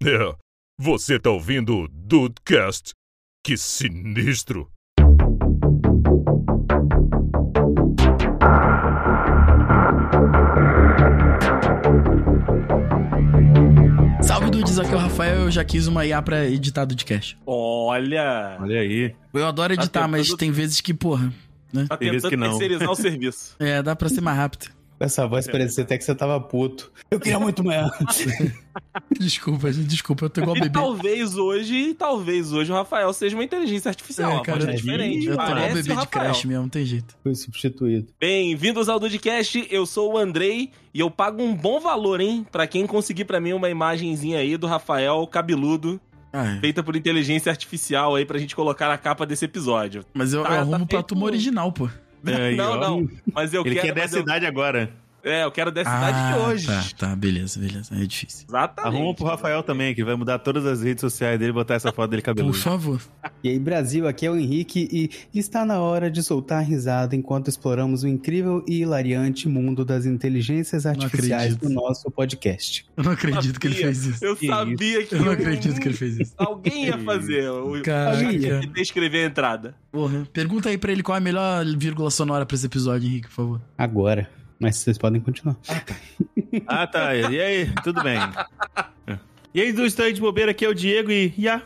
É, você tá ouvindo o Dudecast? Que sinistro! Salve Dudes, aqui é o Rafael, eu já quis uma IA pra editar Dudcast. Olha, Olha aí. Eu adoro Tá editar, mas tentando- tem vezes que, porra, tá Tem vezes tentando que não. terceirizar o serviço. é, dá pra ser mais rápido. Essa voz parecia até que você tava puto. Eu queria muito mais. Desculpa, gente, desculpa, eu tô igual E bebê. talvez hoje, talvez hoje o Rafael seja uma inteligência artificial. É, uma cara, voz diferente. Eu tô igual bebê de crash mesmo, não tem jeito. Fui substituído. Bem-vindos ao Dudcast, eu sou o Andrei e eu pago um bom valor, hein, pra quem conseguir pra mim uma imagenzinha aí do Rafael cabeludo, Ah, é. feita por inteligência artificial aí pra gente colocar na capa desse episódio. Mas eu, Tá- eu tá arrumo pra feito- turma original, pô. Aí, não, não, mas eu Ele quero... quer mas dessa eu- idade agora. É, eu quero dessa idade de hoje. Tá, tá, beleza, beleza. É difícil. Exatamente. Arruma pro Rafael também, que vai mudar todas as redes sociais dele e botar essa foto dele Por cabeludo. favor. E aí, Brasil, aqui é o Henrique e está na hora de soltar a risada enquanto exploramos o incrível e hilariante mundo das inteligências artificiais do nosso podcast. Eu não acredito que ele fez isso. Eu Que sabia que Eu não acredito que ele fez isso. Alguém ia fazer o Caraca. de escrever a entrada. Porra, pergunta aí pra ele qual é a melhor vírgula sonora pra esse episódio, Henrique, por favor. Agora. Mas vocês podem continuar. Ah, tá. E aí? Tudo bem. E aí, do estande de bobeira, aqui é o Diego e... Ya.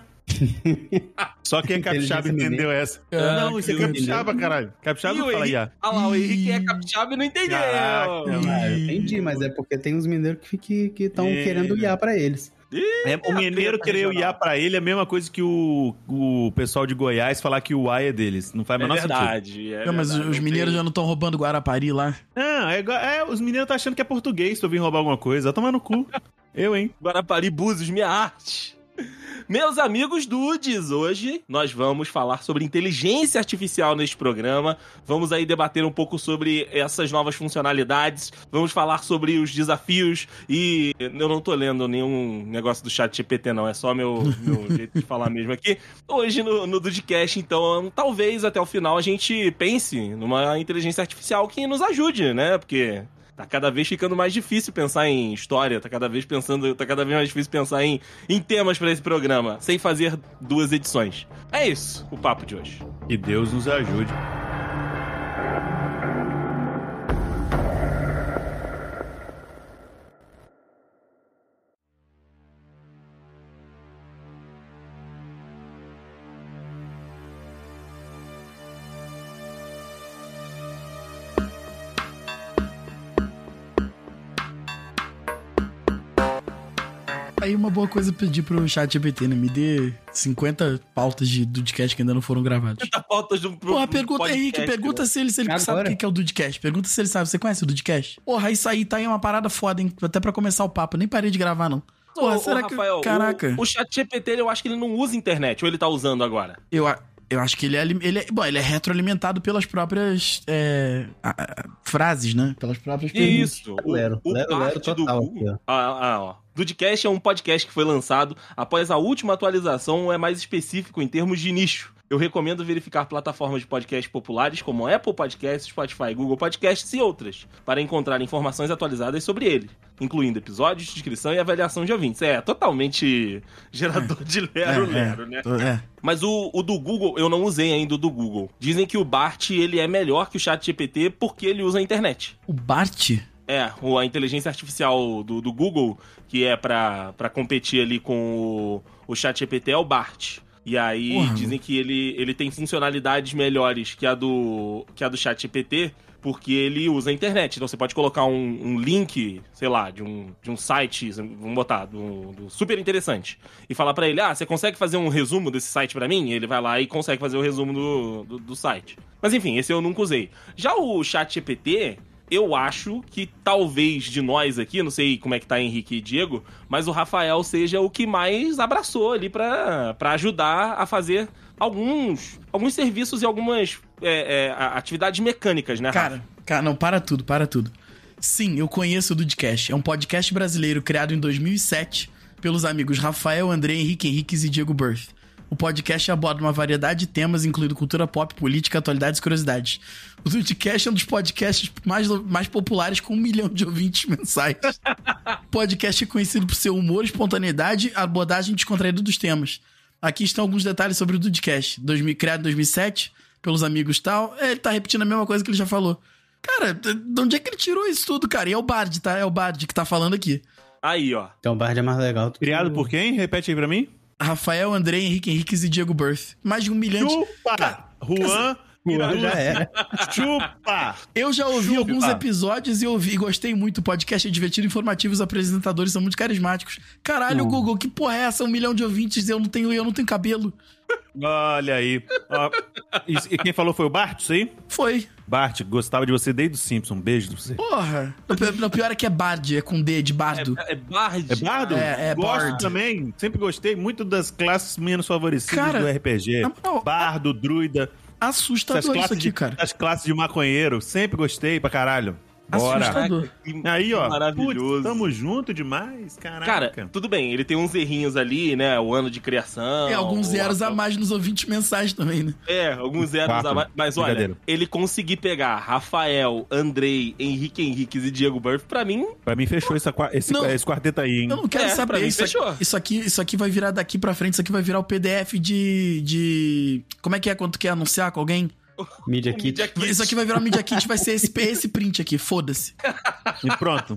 Só quem é capixaba entendeu essa. Ah, não, isso é que capixaba, caralho. Capixaba não fala ya. Olha lá, o Henrique é capixaba e não entendeu. Caraca, Ah, eu entendi, mas é porque tem uns mineiros que estão É. querendo IA pra eles. É, o mineiro querer o ya pra ele é a mesma coisa que o, o pessoal de Goiás falar que o ai é deles. Não faz o É menor sentido. verdade. É Não, mas verdade, os não mineiros tem- já não estão roubando Guarapari lá. Não, é, é, os mineiros tá achando que é português se eu vim roubar alguma coisa. Vai tomar no cu. Eu, hein? Guarapari Búzios, minha arte. Meus amigos dudes, hoje nós vamos falar sobre inteligência artificial neste programa. Vamos aí debater um pouco sobre essas novas funcionalidades. Vamos falar sobre os desafios e eu não tô lendo nenhum negócio do chat GPT não, é só meu, meu jeito de falar mesmo aqui. Hoje no, no Dudcast, então, talvez até o final a gente pense numa inteligência artificial que nos ajude, né? Porque Tá cada vez ficando mais difícil pensar em história, tá cada vez pensando, tá cada vez mais difícil pensar em, em temas pra esse programa, sem fazer duas edições. É isso, o papo de hoje. Que Deus nos ajude. Aí uma boa coisa é pedir pro chat GPT, né? Me dê 50 pautas de Dudcast que ainda não foram gravados. Tá pautas do pro- Porra, pergunta, podcast, Henrique, né? pergunta se ele, se ele Agora. sabe o que que é o Dudcast. Pergunta se ele sabe. Você conhece o Dudcast? Porra, isso aí tá aí uma parada foda, hein? Até pra começar o papo. Nem parei de gravar, não. Porra, Ô, ô, será que... Rafael, Caraca. O, o chat GPT, eu acho que ele não usa internet, ou ele tá usando agora? Eu, a- eu acho que ele é, ele é... Bom, ele é retroalimentado pelas próprias é, a- a- frases, né? Pelas próprias perguntas. Isso. O, Lero, o lero, lero parte do total Google... aqui, Ah, ah, ó. Dudcast é um podcast que foi lançado após a última atualização, é mais específico em termos de nicho. Eu recomendo verificar plataformas de podcast populares como Apple Podcasts, Spotify, Google Podcasts e outras, para encontrar informações atualizadas sobre ele, incluindo episódios, descrição e avaliação de ouvintes. É, totalmente gerador de lero-lero, né? Tô- é. Mas o, o do Google, eu não usei ainda o do Google. Dizem que o Bart, ele é melhor que o chat GPT porque ele usa a internet. O Bart... É, a inteligência artificial do, do Google, que é pra, pra competir ali com o, o chat GPT, é o Bart. E aí dizem que ele, ele tem funcionalidades melhores que a do, que a do chat GPT, porque ele usa a internet. Então você pode colocar um, um link, sei lá, de um, de um site, vamos botar, do, do super interessante, e falar pra ele, ah, você consegue fazer um resumo desse site pra mim? E ele vai lá e consegue fazer o resumo do, do, do site. Mas enfim, esse eu nunca usei. Já o chat GPT, eu acho que talvez de nós aqui, não sei como é que tá Henrique e Diego, mas o Rafael seja o que mais abraçou ali pra ajudar a fazer alguns, alguns serviços e algumas é, é, atividades mecânicas, né? Cara, cara, não, para tudo, para tudo. Sim, eu conheço o Dudcast. É um podcast brasileiro criado em 2007 pelos amigos Rafael, André, Henrique Henriques e Diego Birth. O podcast aborda uma variedade de temas, incluindo cultura pop, política, atualidades e curiosidades. O Dudcast é um dos podcasts mais, mais populares com um milhão de ouvintes mensais. O podcast é conhecido por seu humor, espontaneidade e abordagem descontraída dos temas. Aqui estão alguns detalhes sobre o Dudcast. 2000, criado em 2007, pelos amigos e tal. É, Ele tá repetindo a mesma coisa que ele já falou. Cara, de onde é que ele tirou isso tudo, cara? E é o Bard, tá? É o Bard que tá falando aqui. Aí, ó. Então o Bard é mais legal. do que Criado o- por quem? Repete aí pra mim. Rafael, André, Henrique Henriques e Diego Birth. Mais de um milhão de... Chupa! Juan, Juan já era. chupa! Eu já ouvi Chupa. alguns episódios e ouvi, gostei muito. O podcast é divertido, informativo, os apresentadores são muito carismáticos. Caralho, Hum. Google, que porra é essa? Um milhão de ouvintes e eu não tenho, eu não tenho cabelo. Olha aí. Ó, e, e quem falou foi o Bart, isso aí? Foi. Bart, gostava de você desde o Simpson. Um beijo pra você. Porra. O pi- o pior é que é Bard, é com D, de bardo. É, é Bard. É Bardo? É, é Gosto Bard. também. Sempre gostei muito das classes menos favorecidas Cara, do RPG. na moral, Bardo, druida. Assustador isso aqui, de, cara. as classes de maconheiro. Sempre gostei pra caralho. Bora. Assustador. Aí, ó. Maravilhoso. Putz, tamo junto demais, caraca. Cara, tudo bem, ele tem uns errinhos ali, né? O ano de criação. É, alguns zeros a mais nos ouvintes mensais também, né? É, alguns zeros Quatro. a mais. Mas olha, ele conseguir pegar Rafael, Andrei, Henrique Henriques e Diego Burff, pra mim, Pra mim fechou essa esse, Não. esse quarteto aí, hein? Eu não quero É, pra saber. mim, Isso aqui, fechou. isso, aqui, isso aqui vai virar daqui pra frente, isso aqui vai virar o PDF de. de... Como é que é quando tu quer anunciar com alguém? Media o Kit. Media Kit. Isso aqui vai virar Media Kit, vai ser esse, esse print aqui, foda-se. E pronto.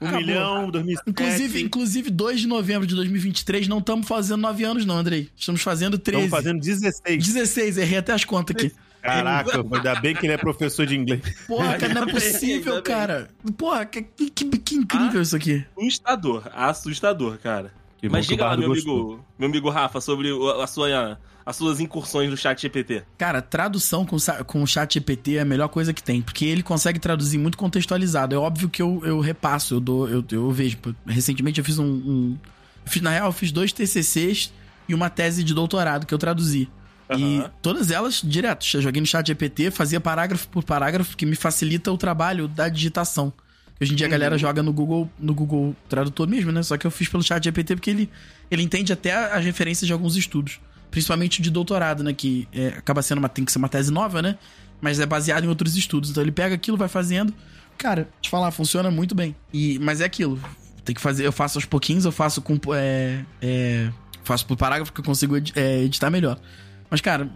Um Acabou. milhão, 2007. Inclusive, inclusive, 2 de novembro de 2023, não estamos fazendo 9 anos, não, Andrei. Estamos fazendo 13. Estamos fazendo 16. 16, errei até as contas aqui. Caraca, ainda bem que ele é professor de inglês. Porra, cara, não é possível, cara. Porra, que, que, que incrível isso aqui. assustador, assustador, cara. Que Mas diga lá, meu gostou. amigo, meu amigo Rafa, sobre a sua, as suas incursões no chat GPT. Cara, tradução com, com o chat GPT é a melhor coisa que tem, porque ele consegue traduzir muito contextualizado. É óbvio que eu, eu repasso, eu dou, eu, eu vejo. Recentemente eu fiz um, um- fiz- Na real, eu fiz dois TCCs e uma tese de doutorado que eu traduzi. E Aham. todas elas direto. Eu joguei no chat GPT, fazia parágrafo por parágrafo, que me facilita o trabalho da digitação. Hoje em dia a galera joga no Google, no Google Tradutor mesmo, né? Só que eu fiz pelo chat GPT porque ele, ele entende até as referências de alguns estudos. Principalmente de doutorado, né? Que é, acaba sendo uma, tem que ser uma tese nova, né? Mas é baseado em outros estudos. Então ele pega aquilo, vai fazendo. Cara, te falar, funciona muito bem. E, mas é aquilo. Tem que fazer, eu faço aos pouquinhos, eu faço com. É, é, faço por parágrafo que eu consigo é, editar melhor. Mas, cara,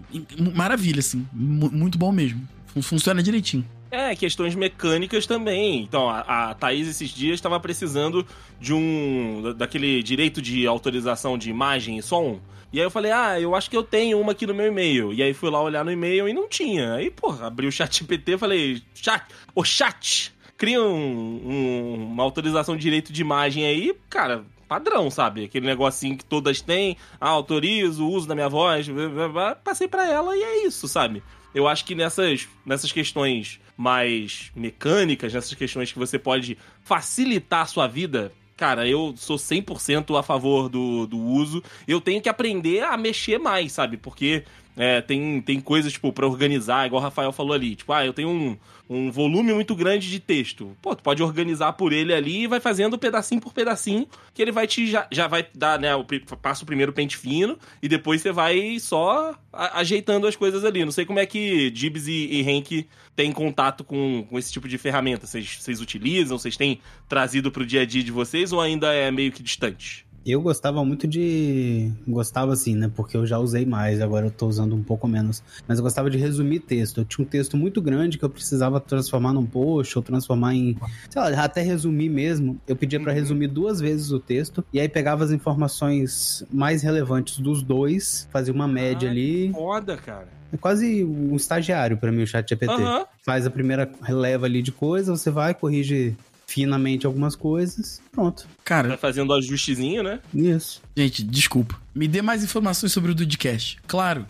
maravilha, assim. Mu- muito bom mesmo. Fun- Funciona direitinho. É, questões mecânicas também. Então, a, a Thaís esses dias estava precisando de um. da- daquele direito de autorização de imagem e som. E aí eu falei, ah, eu acho que eu tenho uma aqui no meu e-mail. E aí fui lá olhar no e-mail e não tinha. Aí, porra, abri o chat GPT e falei, chat, ô chat, cria um- um- uma autorização de direito de imagem aí, cara. Padrão, sabe? Aquele negocinho que todas têm. Ah, autorizo o uso da minha voz. blá, blá, blá. Passei pra ela e é isso, sabe? Eu acho que nessas, nessas questões mais mecânicas, nessas questões que você pode facilitar a sua vida, cara, eu sou 100% a favor do, do uso. Eu tenho que aprender a mexer mais, sabe? Porque é, tem, tem coisas, tipo, pra organizar, igual o Rafael falou ali. Tipo, ah, eu tenho um, um volume muito grande de texto. Pô, tu pode organizar por ele ali e vai fazendo pedacinho por pedacinho, que ele vai te, já, já vai dar, né, o, passa o primeiro pente fino e depois você vai só ajeitando as coisas ali. Não sei como é que Gibbs e, e Henk têm contato com, com esse tipo de ferramenta. Vocês utilizam? Vocês têm trazido pro dia a dia de vocês ou ainda é meio que distante? Eu gostava muito de. Gostava assim, né? Porque eu já usei mais, agora eu tô usando um pouco menos. Mas eu gostava de resumir texto. Eu tinha um texto muito grande que eu precisava transformar num post ou transformar em. Sei lá, até resumir mesmo. Eu pedia pra resumir duas vezes o texto. E aí pegava as informações mais relevantes dos dois, fazia uma média Ah, ali. Foda, cara. É quase um estagiário pra mim o chat GPT. Aham. Faz a primeira leva ali de coisa, você vai, corrige finamente algumas coisas. Pronto. Cara, Vai fazendo ajustezinho, né? Isso. Gente, desculpa. Me dê mais informações sobre o Dudcast. Claro,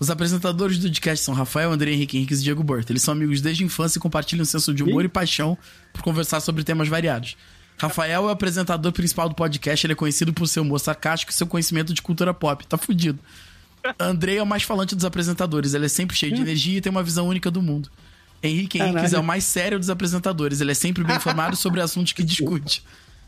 os apresentadores do Dudcast são Rafael, André Henrique Henriques e Diego Berto. Eles são amigos desde a infância e compartilham um senso de humor e paixão por conversar sobre temas variados. Rafael é o apresentador principal do podcast, ele é conhecido por seu humor sarcástico e seu conhecimento de cultura pop. Tá fudido. André é o mais falante dos apresentadores, ele é sempre cheio de energia e tem uma visão única do mundo. Henrique Henriques é o mais sério dos apresentadores, ele é sempre bem informado sobre assuntos que discute.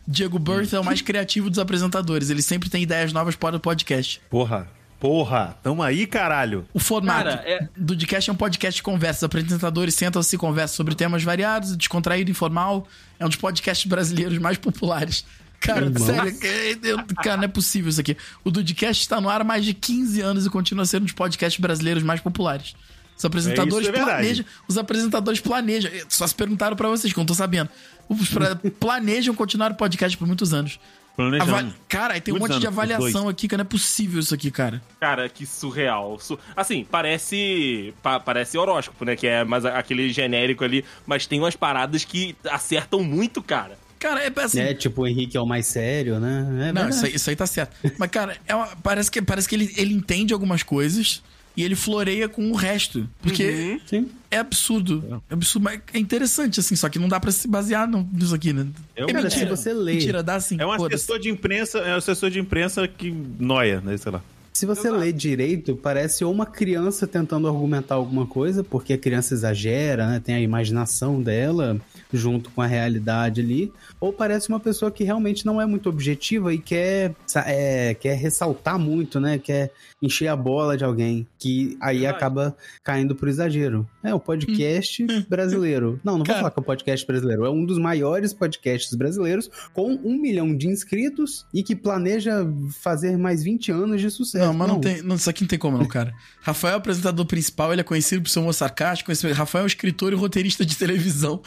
Diego Berth é o mais criativo dos apresentadores, ele sempre tem ideias novas para o podcast. Porra. Porra, tamo aí, caralho. O formato Cara, é- do podcast é um podcast de conversa. Os apresentadores sentam-se e conversam sobre temas variados, descontraído, informal. É um dos podcasts brasileiros mais populares. Cara, Irmão. sério, é- eu- cara, não é possível isso aqui. O Dudcast está no ar há mais de 15 anos e continua sendo um dos podcasts brasileiros mais populares. Os apresentadores É, isso é planejam. Os apresentadores planejam. Só se perguntaram pra vocês, que eu não tô sabendo. Os planejam continuar o podcast por muitos anos. Planejando. Ava- Cara, aí tem um monte de avaliação aqui, que não é possível isso aqui, cara. Cara, que surreal. Su- Assim, parece. pa- parece horóscopo, né? Que é mais aquele genérico ali. Mas tem umas paradas que acertam muito, cara. Cara, é assim. É, tipo, o Henrique é o mais sério, né? É Não, isso aí, isso aí tá certo. Mas, cara, é uma- parece que, parece que ele, ele entende algumas coisas e ele floreia com o resto. Porque Sim. é absurdo. É absurdo, mas é interessante, assim, só que não dá pra se basear nisso aqui, né? É é mentira. se você lê- Mentira, dá sim. É um assessor de imprensa, é um assessor de imprensa que noia, né? Sei lá. Se você lê direito, parece ou uma criança tentando argumentar alguma coisa, porque a criança exagera, né? Tem a imaginação dela junto com a realidade ali, ou parece uma pessoa que realmente não é muito objetiva e quer, é, quer ressaltar muito, né? Quer encher a bola de alguém, que aí Verdade. acaba caindo pro exagero. É o podcast brasileiro. Não, não vou falar que é o podcast brasileiro. É um dos maiores podcasts brasileiros, com um milhão de inscritos e que planeja fazer mais 20 anos de sucesso. Não, mas não, tem. Não, isso aqui não tem como, não, cara. Rafael é o apresentador principal, ele é conhecido por ser um humor sarcástico. Rafael é um escritor e roteirista de televisão.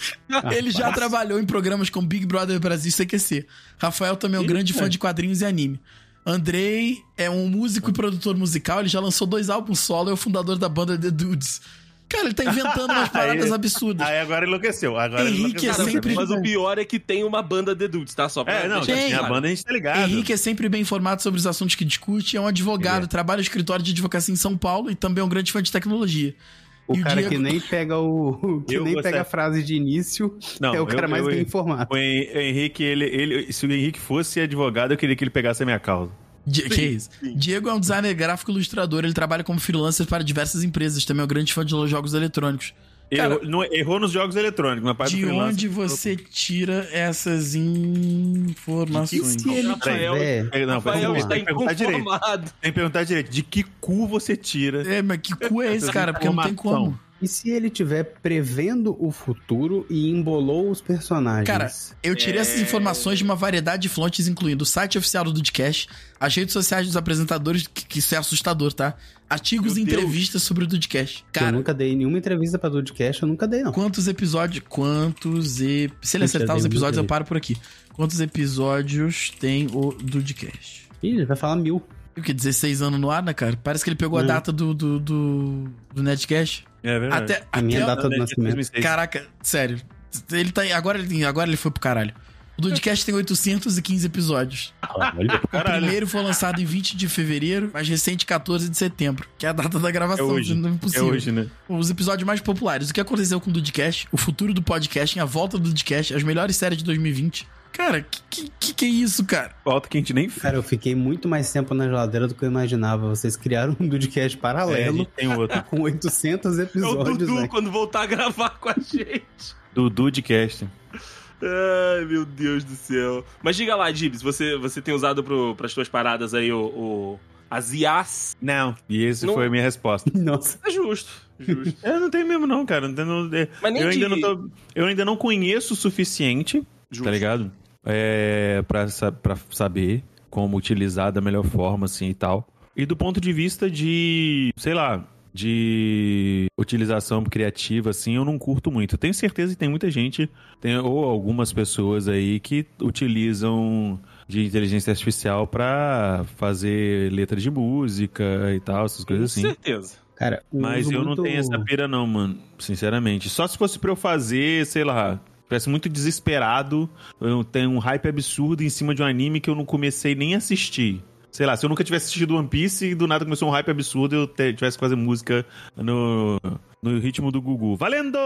ele já trabalhou em programas como Big Brother Brasil e CQC. Rafael também é um grande fã de quadrinhos e anime. Andrei é um músico e produtor musical, ele já lançou dois álbuns solo e é o fundador da banda The Dudes. Cara, ele tá inventando umas paradas Aí- absurdas. Aí agora enlouqueceu. Agora Henrique enlouqueceu. é sempre- mas o pior é que tem uma banda de dudes, tá? Só pra É, não, tem. a banda a gente tá ligado. Henrique é sempre bem informado sobre os assuntos que discute, é um advogado, é. trabalha no escritório de advocacia em São Paulo e também é um grande fã de tecnologia. O E o cara Diego- que nem pega o. que Eu nem gostei. pega a frase de início Não, é o cara eu- mais eu- bem informado. O Hen- Henrique, ele, ele, se o Henrique fosse advogado, eu queria que ele pegasse a minha causa. Di- que isso? sim. Diego é um designer gráfico e ilustrador, ele trabalha como freelancer para diversas empresas, também é um grande fã de jogos eletrônicos. Cara, errou, não- errou nos jogos eletrônicos, na parte de onde você tira essas informações? E se ele Rafael- tiver. É, Não, Rafael vamos lá, está tem que perguntar direito. inconformado. Tem que perguntar direito. De que cu você tira? É, mas que cu é esse, cara? Porque não tem como. E se ele tiver prevendo o futuro e embolou os personagens? Cara, eu tirei É. essas informações de uma variedade de fontes, incluindo o site oficial do Dudcast, as redes sociais dos apresentadores, que, que isso é assustador, tá? Artigos Meu e Deus. entrevistas sobre o Dudcast. eu Cara, nunca dei nenhuma entrevista pra Dudcast, eu nunca dei, não. quantos episódios. Quantos. E... Se ele acertar os episódios, eu paro por aqui. Quantos episódios tem o Dudcast? Ih, ele vai falar mil. O que? 16 anos no ar, né, cara? Parece que ele pegou a Hum. data do, do, do, do Netcast. É verdade. Até. A minha até- data do nascimento. 2006. Caraca, sério. Ele tá. Agora ele, agora ele foi pro caralho. O Dudcast tem 815 episódios. Olha, O primeiro foi lançado em 20 de fevereiro, mais recente 14 de setembro, que é a data da É gravação. hoje. Não é É hoje, né? Os episódios mais populares. O que aconteceu com o Dudcast, o futuro do podcasting, a volta do Dudcast, as melhores séries de 2020. Cara, que que, que, que é isso, cara? Falta que a gente nem fez. Cara, eu fiquei muito mais tempo na geladeira do que eu imaginava. Vocês criaram um Dudcast É, a paralelo gente tem outro. com 800 É o episódios, Dudu né? quando voltar a gravar com a gente. Do Dudecast. Ai, meu Deus do céu. Mas diga lá, Dibs, você, você tem usado pro, pras tuas paradas aí o, o, as IAs? Não. E esse Não- foi a minha resposta. Nossa. É justo, justo. Eu não tenho mesmo, não, cara. Não tenho, não- é, Mas nem eu, ainda não tô, eu ainda não conheço o suficiente, Justo. tá ligado? É, pra, pra saber como utilizar da melhor forma, assim, e tal. E do ponto de vista de, sei lá, de utilização criativa, assim, eu não curto muito. Tenho certeza que tem muita gente, tem, ou algumas pessoas aí que utilizam de inteligência artificial pra fazer letra de música e tal, essas Com coisas assim. certeza. Cara, um Mas eu não muito- tenho essa pira, não, mano. Sinceramente. Só se fosse pra eu fazer, sei lá. Parece muito desesperado. Eu tenho um hype absurdo em cima de um anime que eu não comecei nem a assistir. Sei lá, se eu nunca tivesse assistido One Piece e do nada começou um hype absurdo eu tivesse que fazer música no, no ritmo do Gugu. Valendo!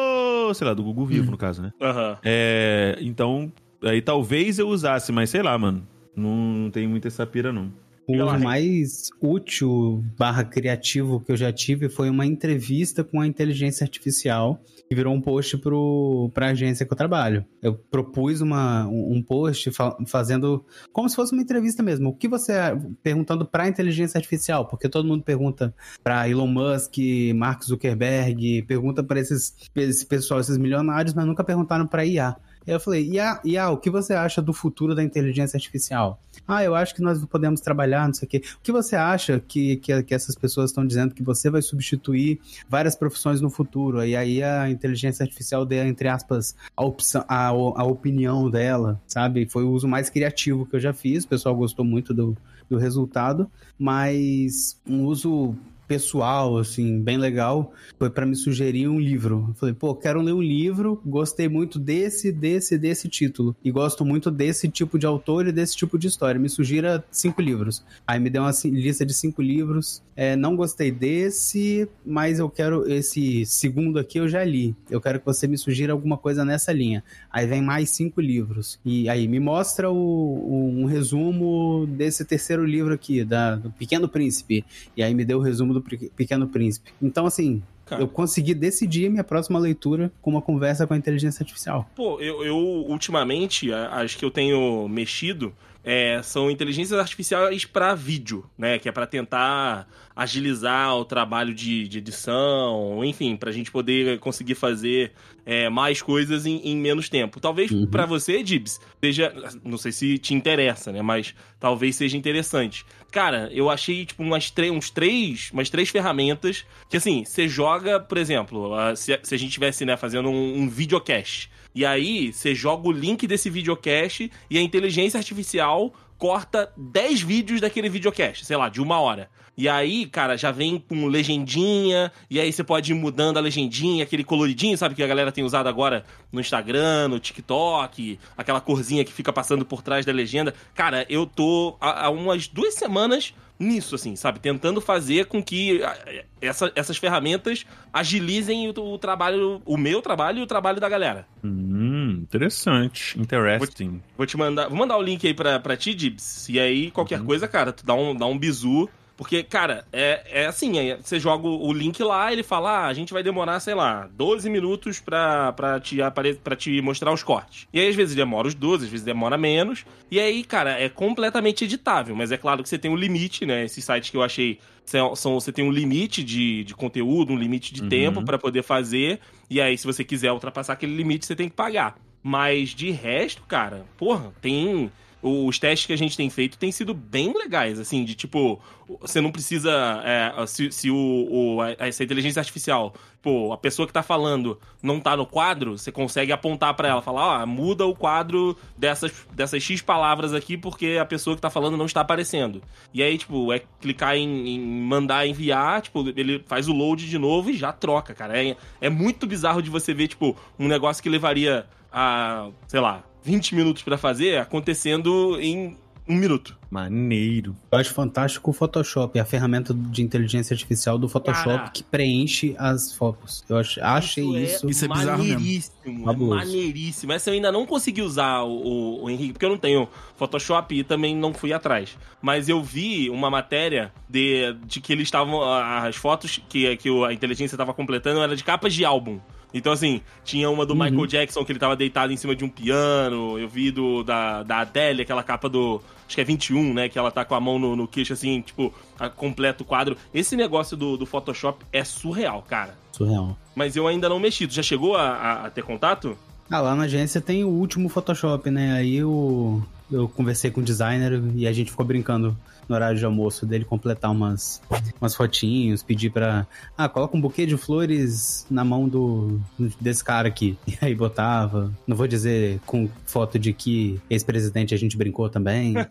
Sei lá, do Gugu vivo, no caso, né? Aham. É, então, aí talvez eu usasse, mas sei lá, mano. Não, não tem muita essa pira, não. O uso mais útil barra criativo que eu já tive foi uma entrevista com a inteligência artificial que virou um post pro, pra agência que eu trabalho. Eu propus uma, um post fa- fazendo como se fosse uma entrevista mesmo. O que você perguntando pra inteligência artificial? Porque todo mundo pergunta pra Elon Musk, Mark Zuckerberg, pergunta pra esses, esse pessoal, esses milionários, mas nunca perguntaram pra IA. Eu falei, IA, IA, o que você acha do futuro da inteligência artificial? Ah, eu acho que nós podemos trabalhar, não sei o quê. O que você acha que, que, que essas pessoas estão dizendo que você vai substituir várias profissões no futuro? E aí a inteligência artificial deu, entre aspas, a, opção, a, a opinião dela, sabe? Foi o uso mais criativo que eu já fiz. O pessoal gostou muito do, do resultado, mas um uso pessoal, assim, bem legal, foi para me sugerir um livro. Eu falei, pô, quero ler um livro, gostei muito desse, desse, desse título. E gosto muito desse tipo de autor e desse tipo de história. Me sugira cinco livros. Aí me deu uma lista de cinco livros. É, não gostei desse, mas eu quero esse segundo aqui eu já li. Eu quero que você me sugira alguma coisa nessa linha. Aí vem mais cinco livros. E aí me mostra o, o- um resumo desse terceiro livro aqui, da, do Pequeno Príncipe. E aí me deu o resumo do Pe- Pequeno Príncipe. Então, assim, Cara. eu consegui decidir minha próxima leitura com uma conversa com a inteligência artificial. Pô, eu, eu, ultimamente, a- as que eu tenho mexido é, são inteligências artificiais para vídeo, né? Que é para tentar agilizar o trabalho de, de edição, enfim, pra gente poder conseguir fazer é, mais coisas em, em menos tempo. Talvez Uhum. pra você, Dibs, seja. Não sei se te interessa, né? Mas talvez seja interessante. Cara, eu achei, tipo, umas, uns três, umas três ferramentas que, assim, você joga, por exemplo, se, se a gente tivesse, né, fazendo um, um videocast. E aí, você joga o link desse videocast e a inteligência artificial corta 10 vídeos daquele videocast, sei lá, de uma hora. E aí, cara, já vem com legendinha, e aí você pode ir mudando a legendinha, aquele coloridinho, sabe, que a galera tem usado agora no Instagram, no TikTok, aquela corzinha que fica passando por trás da legenda. Cara, eu tô há, há umas duas semanas nisso, assim, sabe? Tentando fazer com que ah, essa- essas ferramentas agilizem o, o trabalho, o meu trabalho e o trabalho da galera. Hum, interessante. Interesting. Vou te mandar. Vou mandar o link aí pra, pra ti, Dibs. E aí, qualquer coisa, cara, tu dá um, dá um bizu. Porque, cara, é, é assim, é, você joga o link lá, ele fala, ah, a gente vai demorar, sei lá, 12 minutos pra, pra, te, apare... pra te mostrar os cortes. E aí, às vezes, demora os 12, às vezes demora menos. E aí, cara, é completamente editável. Mas é claro que você tem um limite, né? Esses sites que eu achei são, são- você tem um limite de, de conteúdo, um limite de Uhum. tempo pra poder fazer. E aí, se você quiser ultrapassar aquele limite, você tem que pagar. Mas de resto, cara, porra, tem. Os testes que a gente tem feito têm sido bem legais, assim, de tipo, você não precisa. é, se se o, o- essa inteligência artificial, pô, a pessoa que tá falando não tá no quadro, você consegue apontar pra ela, falar, ó, muda o quadro dessas, dessas X palavras aqui porque a pessoa que tá falando não está aparecendo. E aí, tipo, é clicar em, em mandar enviar, tipo, ele faz o load de novo e já troca, cara. É, é muito bizarro de você ver, tipo, um negócio que levaria a, sei lá, 20 minutos pra fazer acontecendo em um minuto. Maneiro. Eu acho fantástico o Photoshop, a ferramenta de inteligência artificial do Photoshop Cara. que preenche as fotos. Eu ach- achei isso. Isso é bizarro mesmo. maneiríssimo, é maneiríssimo. Essa eu ainda não consegui usar o, o, o Henrique, porque eu não tenho Photoshop e também não fui atrás. Mas eu vi uma matéria de, de que eles estavam. As fotos que, que a inteligência estava completando eram de capas de álbum. Então, assim, tinha uma do Uhum. Michael Jackson que ele tava deitado em cima de um piano. Eu vi do, da, da Adele, aquela capa do. Acho que é 21, né? Que ela tá com a mão no, no queixo, assim, tipo, a- completa o quadro. Esse negócio do, do Photoshop é surreal, cara. Surreal. Mas eu ainda não mexi. Tu já chegou a, a- a ter contato? Ah, lá na agência tem o último Photoshop, né? Aí eu, eu conversei com o designer e a gente ficou brincando no horário de almoço dele completar umas, umas fotinhos, pedir pra. Ah, coloca um buquê de flores na mão do desse cara aqui. E aí botava. Não vou dizer com foto de que ex-presidente a gente brincou também.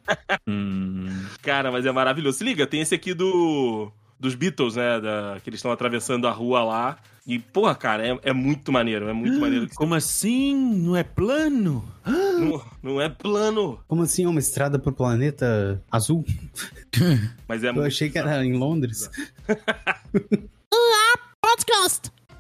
Hum, Cara, mas é maravilhoso. Se liga, tem esse aqui do. Dos Beatles, né? Da, que eles estão atravessando a rua lá. E, porra, cara, é, é muito maneiro. É muito maneiro. Que como assim? Não é plano? não, não é plano, Como assim? Uma estrada pro planeta azul? mas é Eu muito. achei que era em Londres.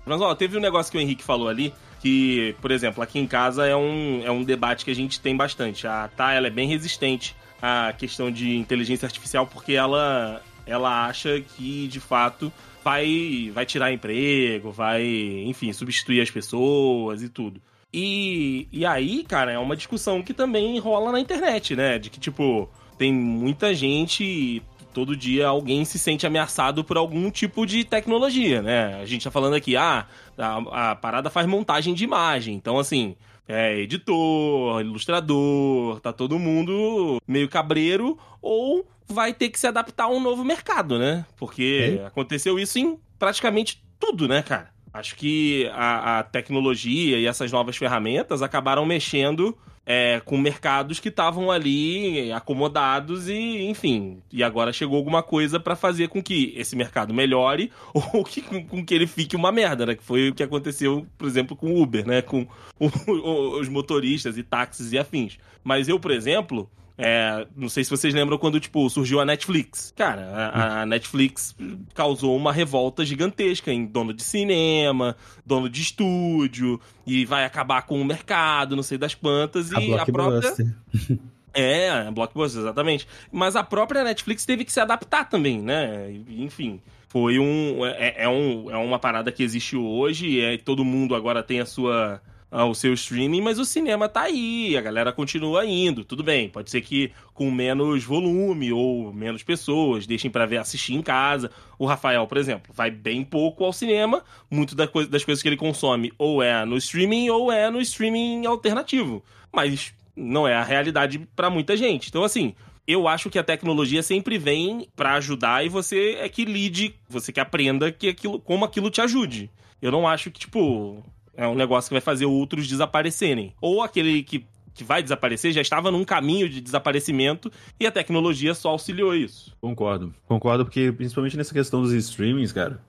Mas, ó, teve um negócio que o Henrique falou ali, que, por exemplo, aqui em casa é um, é um debate que a gente tem bastante. A Tá, ela é bem resistente a questão de inteligência artificial porque ela, ela acha que, de fato, vai, vai tirar emprego, vai, enfim, substituir as pessoas e tudo. E, e aí, cara, é uma discussão que também rola na internet, né? De que, tipo, tem muita gente todo dia alguém se sente ameaçado por algum tipo de tecnologia, né? A gente tá falando aqui, ah, a, a parada faz montagem de imagem. Então, assim, é editor, ilustrador, tá todo mundo meio cabreiro, ou vai ter que se adaptar a um novo mercado, né? Porque é. aconteceu isso em praticamente tudo, né, cara? Acho que a, a tecnologia e essas novas ferramentas acabaram mexendo é, com mercados que estavam ali acomodados e, enfim, e agora chegou alguma coisa para fazer com que esse mercado melhore ou que, com, com, que ele fique uma merda, né? Que foi o que aconteceu, por exemplo, com o Uber, né? Com o, o, os motoristas e táxis e afins. Mas eu, por exemplo, é, não sei se vocês lembram quando, tipo, surgiu a Netflix. Cara, a, a, Netflix causou uma revolta gigantesca em dono de cinema, dono de estúdio, e vai acabar com o mercado, não sei das quantas, a e a própria. É, Blockbuster, exatamente. Mas a própria Netflix teve que se adaptar também, né? Enfim, foi um. É, é, um, é uma parada que existe hoje, e é, todo mundo agora tem a sua o seu streaming, mas o cinema tá aí, a galera continua indo. Tudo bem, pode ser que com menos volume ou menos pessoas, deixem para ver assistir em casa. O Rafael, por exemplo, vai bem pouco ao cinema, muito das coisas que ele consome ou é no streaming ou é no streaming alternativo. Mas não é a realidade para muita gente. Então, assim, eu acho que a tecnologia sempre vem para ajudar e você é que lide, você que aprenda que aquilo, como aquilo te ajude. Eu não acho que, tipo, é um negócio que vai fazer outros desaparecerem. Ou aquele que, que vai desaparecer já estava num caminho de desaparecimento e a tecnologia só auxiliou isso. Concordo. Concordo, porque principalmente nessa questão dos streamings, cara.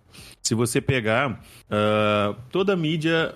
Se você pegar uh, toda a mídia,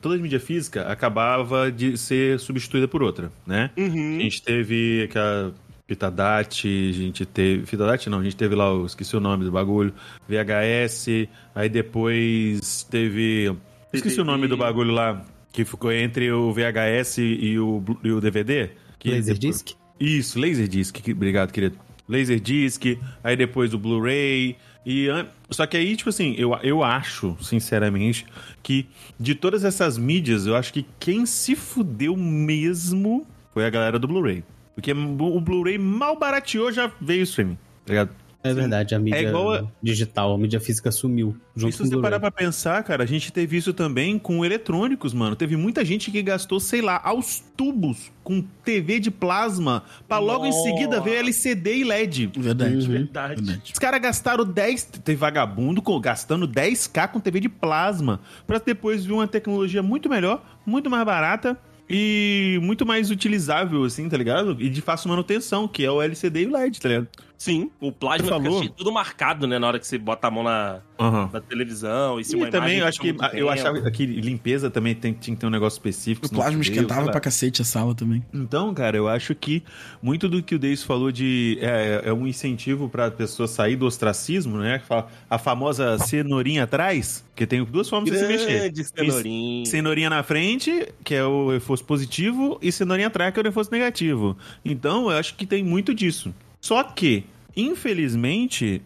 toda a mídia física acabava de ser substituída por outra, né? Uhum. A gente teve aquela Pitadate, a gente teve. Pitadate não, a gente teve lá, eu esqueci o nome do bagulho. VHS, aí depois teve Esqueci o nome do bagulho lá, que ficou entre o VHS e o, e o DVD. Que Laserdisc? Isso, Laserdisc. Obrigado, querido. Laserdisc, aí depois o Blu-ray. E, só que aí, tipo assim, eu, eu acho, sinceramente, que de todas essas mídias, eu acho que quem se fudeu mesmo foi a galera do Blu-ray. Porque o Blu-ray mal barateou, já veio o streaming, tá ligado? É verdade, a mídia é igual a... digital, a mídia física sumiu. Junto se você parar pra pensar, cara, a gente teve isso também com eletrônicos, mano. Teve muita gente que gastou, sei lá, aos tubos com TV de plasma pra logo Nossa. em seguida ver LCD e LED. Verdade, uhum. verdade. Os caras gastaram 10. Teve vagabundo gastando 10k com TV de plasma. Pra depois vir uma tecnologia muito melhor, muito mais barata e muito mais utilizável, assim, tá ligado? E de fácil manutenção, que é o LCD e o LED, tá ligado? Sim, o plasma falou... fica tudo marcado, né? Na hora que você bota a mão na, uhum. na televisão. E, se e também, eu acho que eu achava que limpeza também tem, tinha que ter um negócio específico. O plasma esquentava pra cacete a sala também. Então, cara, eu acho que muito do que o Deis falou de é, é um incentivo pra pessoa sair do ostracismo, né? A famosa cenourinha atrás, que tem duas formas Grande de se mexer. Cenourinha. Cenourinha na frente, que é o reforço positivo, e cenourinha atrás, que é o reforço negativo. Então, eu acho que tem muito disso. Só que, infelizmente,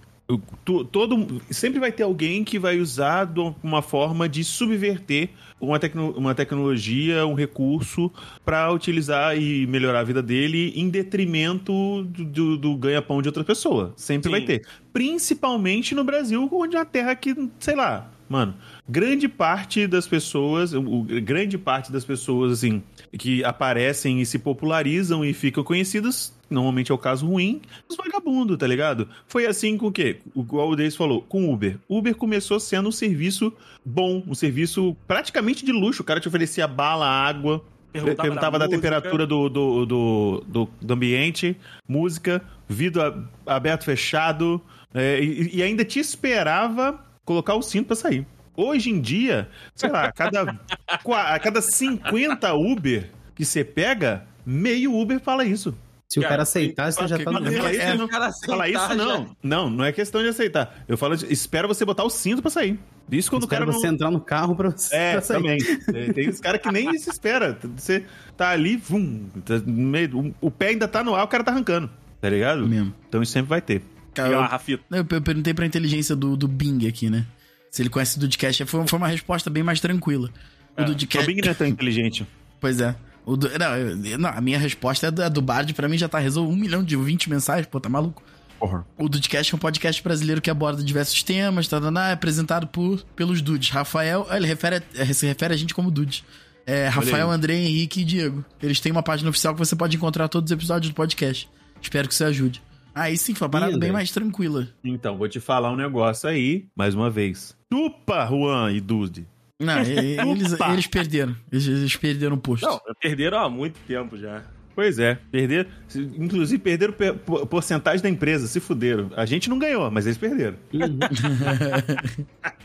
todo sempre vai ter alguém que vai usar uma forma de subverter uma, tecno, uma tecnologia, um recurso para utilizar e melhorar a vida dele em detrimento do, do, do ganha-pão de outra pessoa. Sempre Sim. vai ter. Principalmente no Brasil, onde é uma terra que, sei lá, mano, grande parte das pessoas, o, grande parte das pessoas, assim, que aparecem e se popularizam e ficam conhecidas, normalmente é o caso ruim, os vagabundos, tá ligado? Foi assim com o quê? O Galdez falou, com Uber. Uber começou sendo um serviço bom, um serviço praticamente de luxo. O cara te oferecia bala, água, perguntava, perguntava da, temperatura do, do, do, do, do ambiente, música, vidro aberto, fechado, é, e, e ainda te esperava colocar o cinto para sair. Hoje em dia, sei lá, a cada, a cada 50 Uber que você pega, meio Uber fala isso. Se o Cara, cara aceitar, você já tá no que- meio. Fala isso, É, não. o cara já- não. Não, é questão de aceitar. Eu falo, de, espera você botar o cinto pra sair. Isso quando o cara não... você entrar no carro pra, você É, pra sair. também. Tem- Tem os caras que nem se espera. Você tá ali, vum, tá no meio- o pé ainda tá no ar, o cara tá arrancando. Tá ligado? Mesmo. Então isso sempre vai ter. Cara, eu- Rafito, Eu, eu perguntei pra inteligência do, do Bing aqui, né? Se ele conhece o Dudcast. Foi, foi uma resposta bem mais tranquila. O É, O Dudcast. Bing não é tão inteligente. Pois é. O do- não, não, a minha resposta é do, é do Bard. Pra mim já tá resolvido um milhão de 20 mensagens. Pô, tá maluco? Porra. O Dudcast é um podcast brasileiro que aborda diversos temas, tá, tá, tá, é apresentado por, pelos Dudes. Rafael, ele refere, a- se refere a gente como Dudes. É, Rafael. André, Henrique e Diego. Eles têm uma página oficial que você pode encontrar todos os episódios do podcast. Espero que isso ajude. Aí sim, foi uma parada André? bem mais tranquila. Então, vou te falar um negócio aí, mais uma vez. Chupa, Juan e Dude. Não, eles, eles perderam. Eles, eles perderam o posto. não, perderam há muito tempo já. Pois é, perderam. Inclusive, perderam pe- por- porcentagem da empresa, se fuderam. A gente não ganhou, mas eles perderam.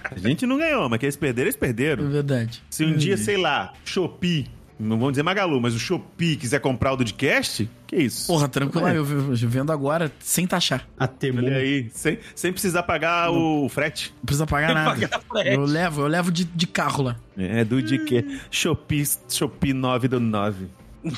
A gente não ganhou, mas que eles perderam, eles É perderam. verdade. Se um dia, sei lá, Shopee, não vamos dizer Magalu, mas o Shopee quiser comprar o Dudcast, que isso? Porra, tranquilo. É. Eu, vendo agora sem taxar. A Temu. Olha aí, sem, sem precisar pagar o frete. Não precisa pagar nada. Pagar. Eu levo, eu levo de, de carro lá. É do de quê? Shopee, Shopee 9 do 9.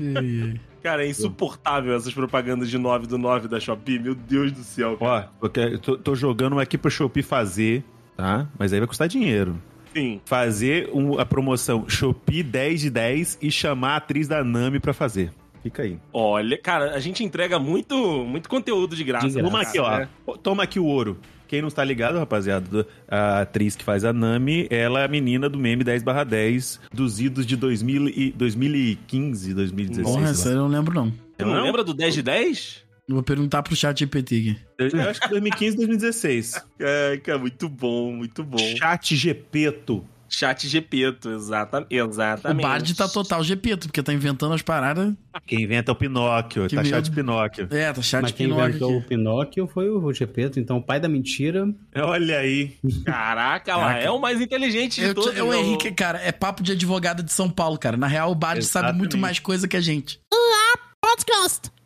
E- Cara, é insuportável essas propagandas de 9 do 9 da Shopee. Meu Deus do céu. cara. Ó, eu tô, tô jogando aqui pro Shopee fazer, tá? Mas aí vai custar dinheiro. Sim. Fazer um- a promoção Shopee 10 de 10 e chamar a atriz da Nami pra fazer. Fica aí. Olha, cara, a gente entrega muito, muito conteúdo de graça. De graça. Toma aqui, ó. né? Toma aqui o ouro. Quem não está ligado, rapaziada, a atriz que faz a Nami, ela é a menina do meme 10 10 dos idos de 2000 e 2015, 2016. Porra, sei essa lá. eu não lembro, não. Você não, Não? lembra do 10 de 10? Vou perguntar pro chat GPT aqui. Eu acho que 2015, 2016. É, cara, muito bom, muito bom. Chat Gepeto. Chat Gepeto, exata, O exatamente. Bard tá total GP, porque tá inventando as paradas. Quem inventa é o Pinóquio, Que tá medo. chat Pinóquio. É, tá chat Mas quem Pinóquio inventou o. Pinóquio foi o Gepeto. Então, o pai da mentira. Olha aí. Caraca, lá, Caraca. é o mais inteligente de todos. eu, o né? Henrique, cara, é papo de advogado de São Paulo, cara. Na real, o Bard sabe muito mais coisa que a gente.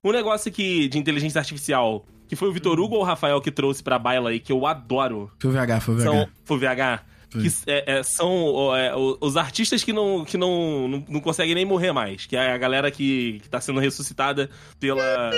Um negócio que, de inteligência artificial, que foi o Vitor Hugo ou o Rafael que trouxe pra baila aí, que eu adoro, Foi o VH, foi o VH. são, foi o VH, que é, é, são é, os artistas que, não, que não, não, não conseguem nem morrer mais, que é a galera que, que tá sendo ressuscitada pela...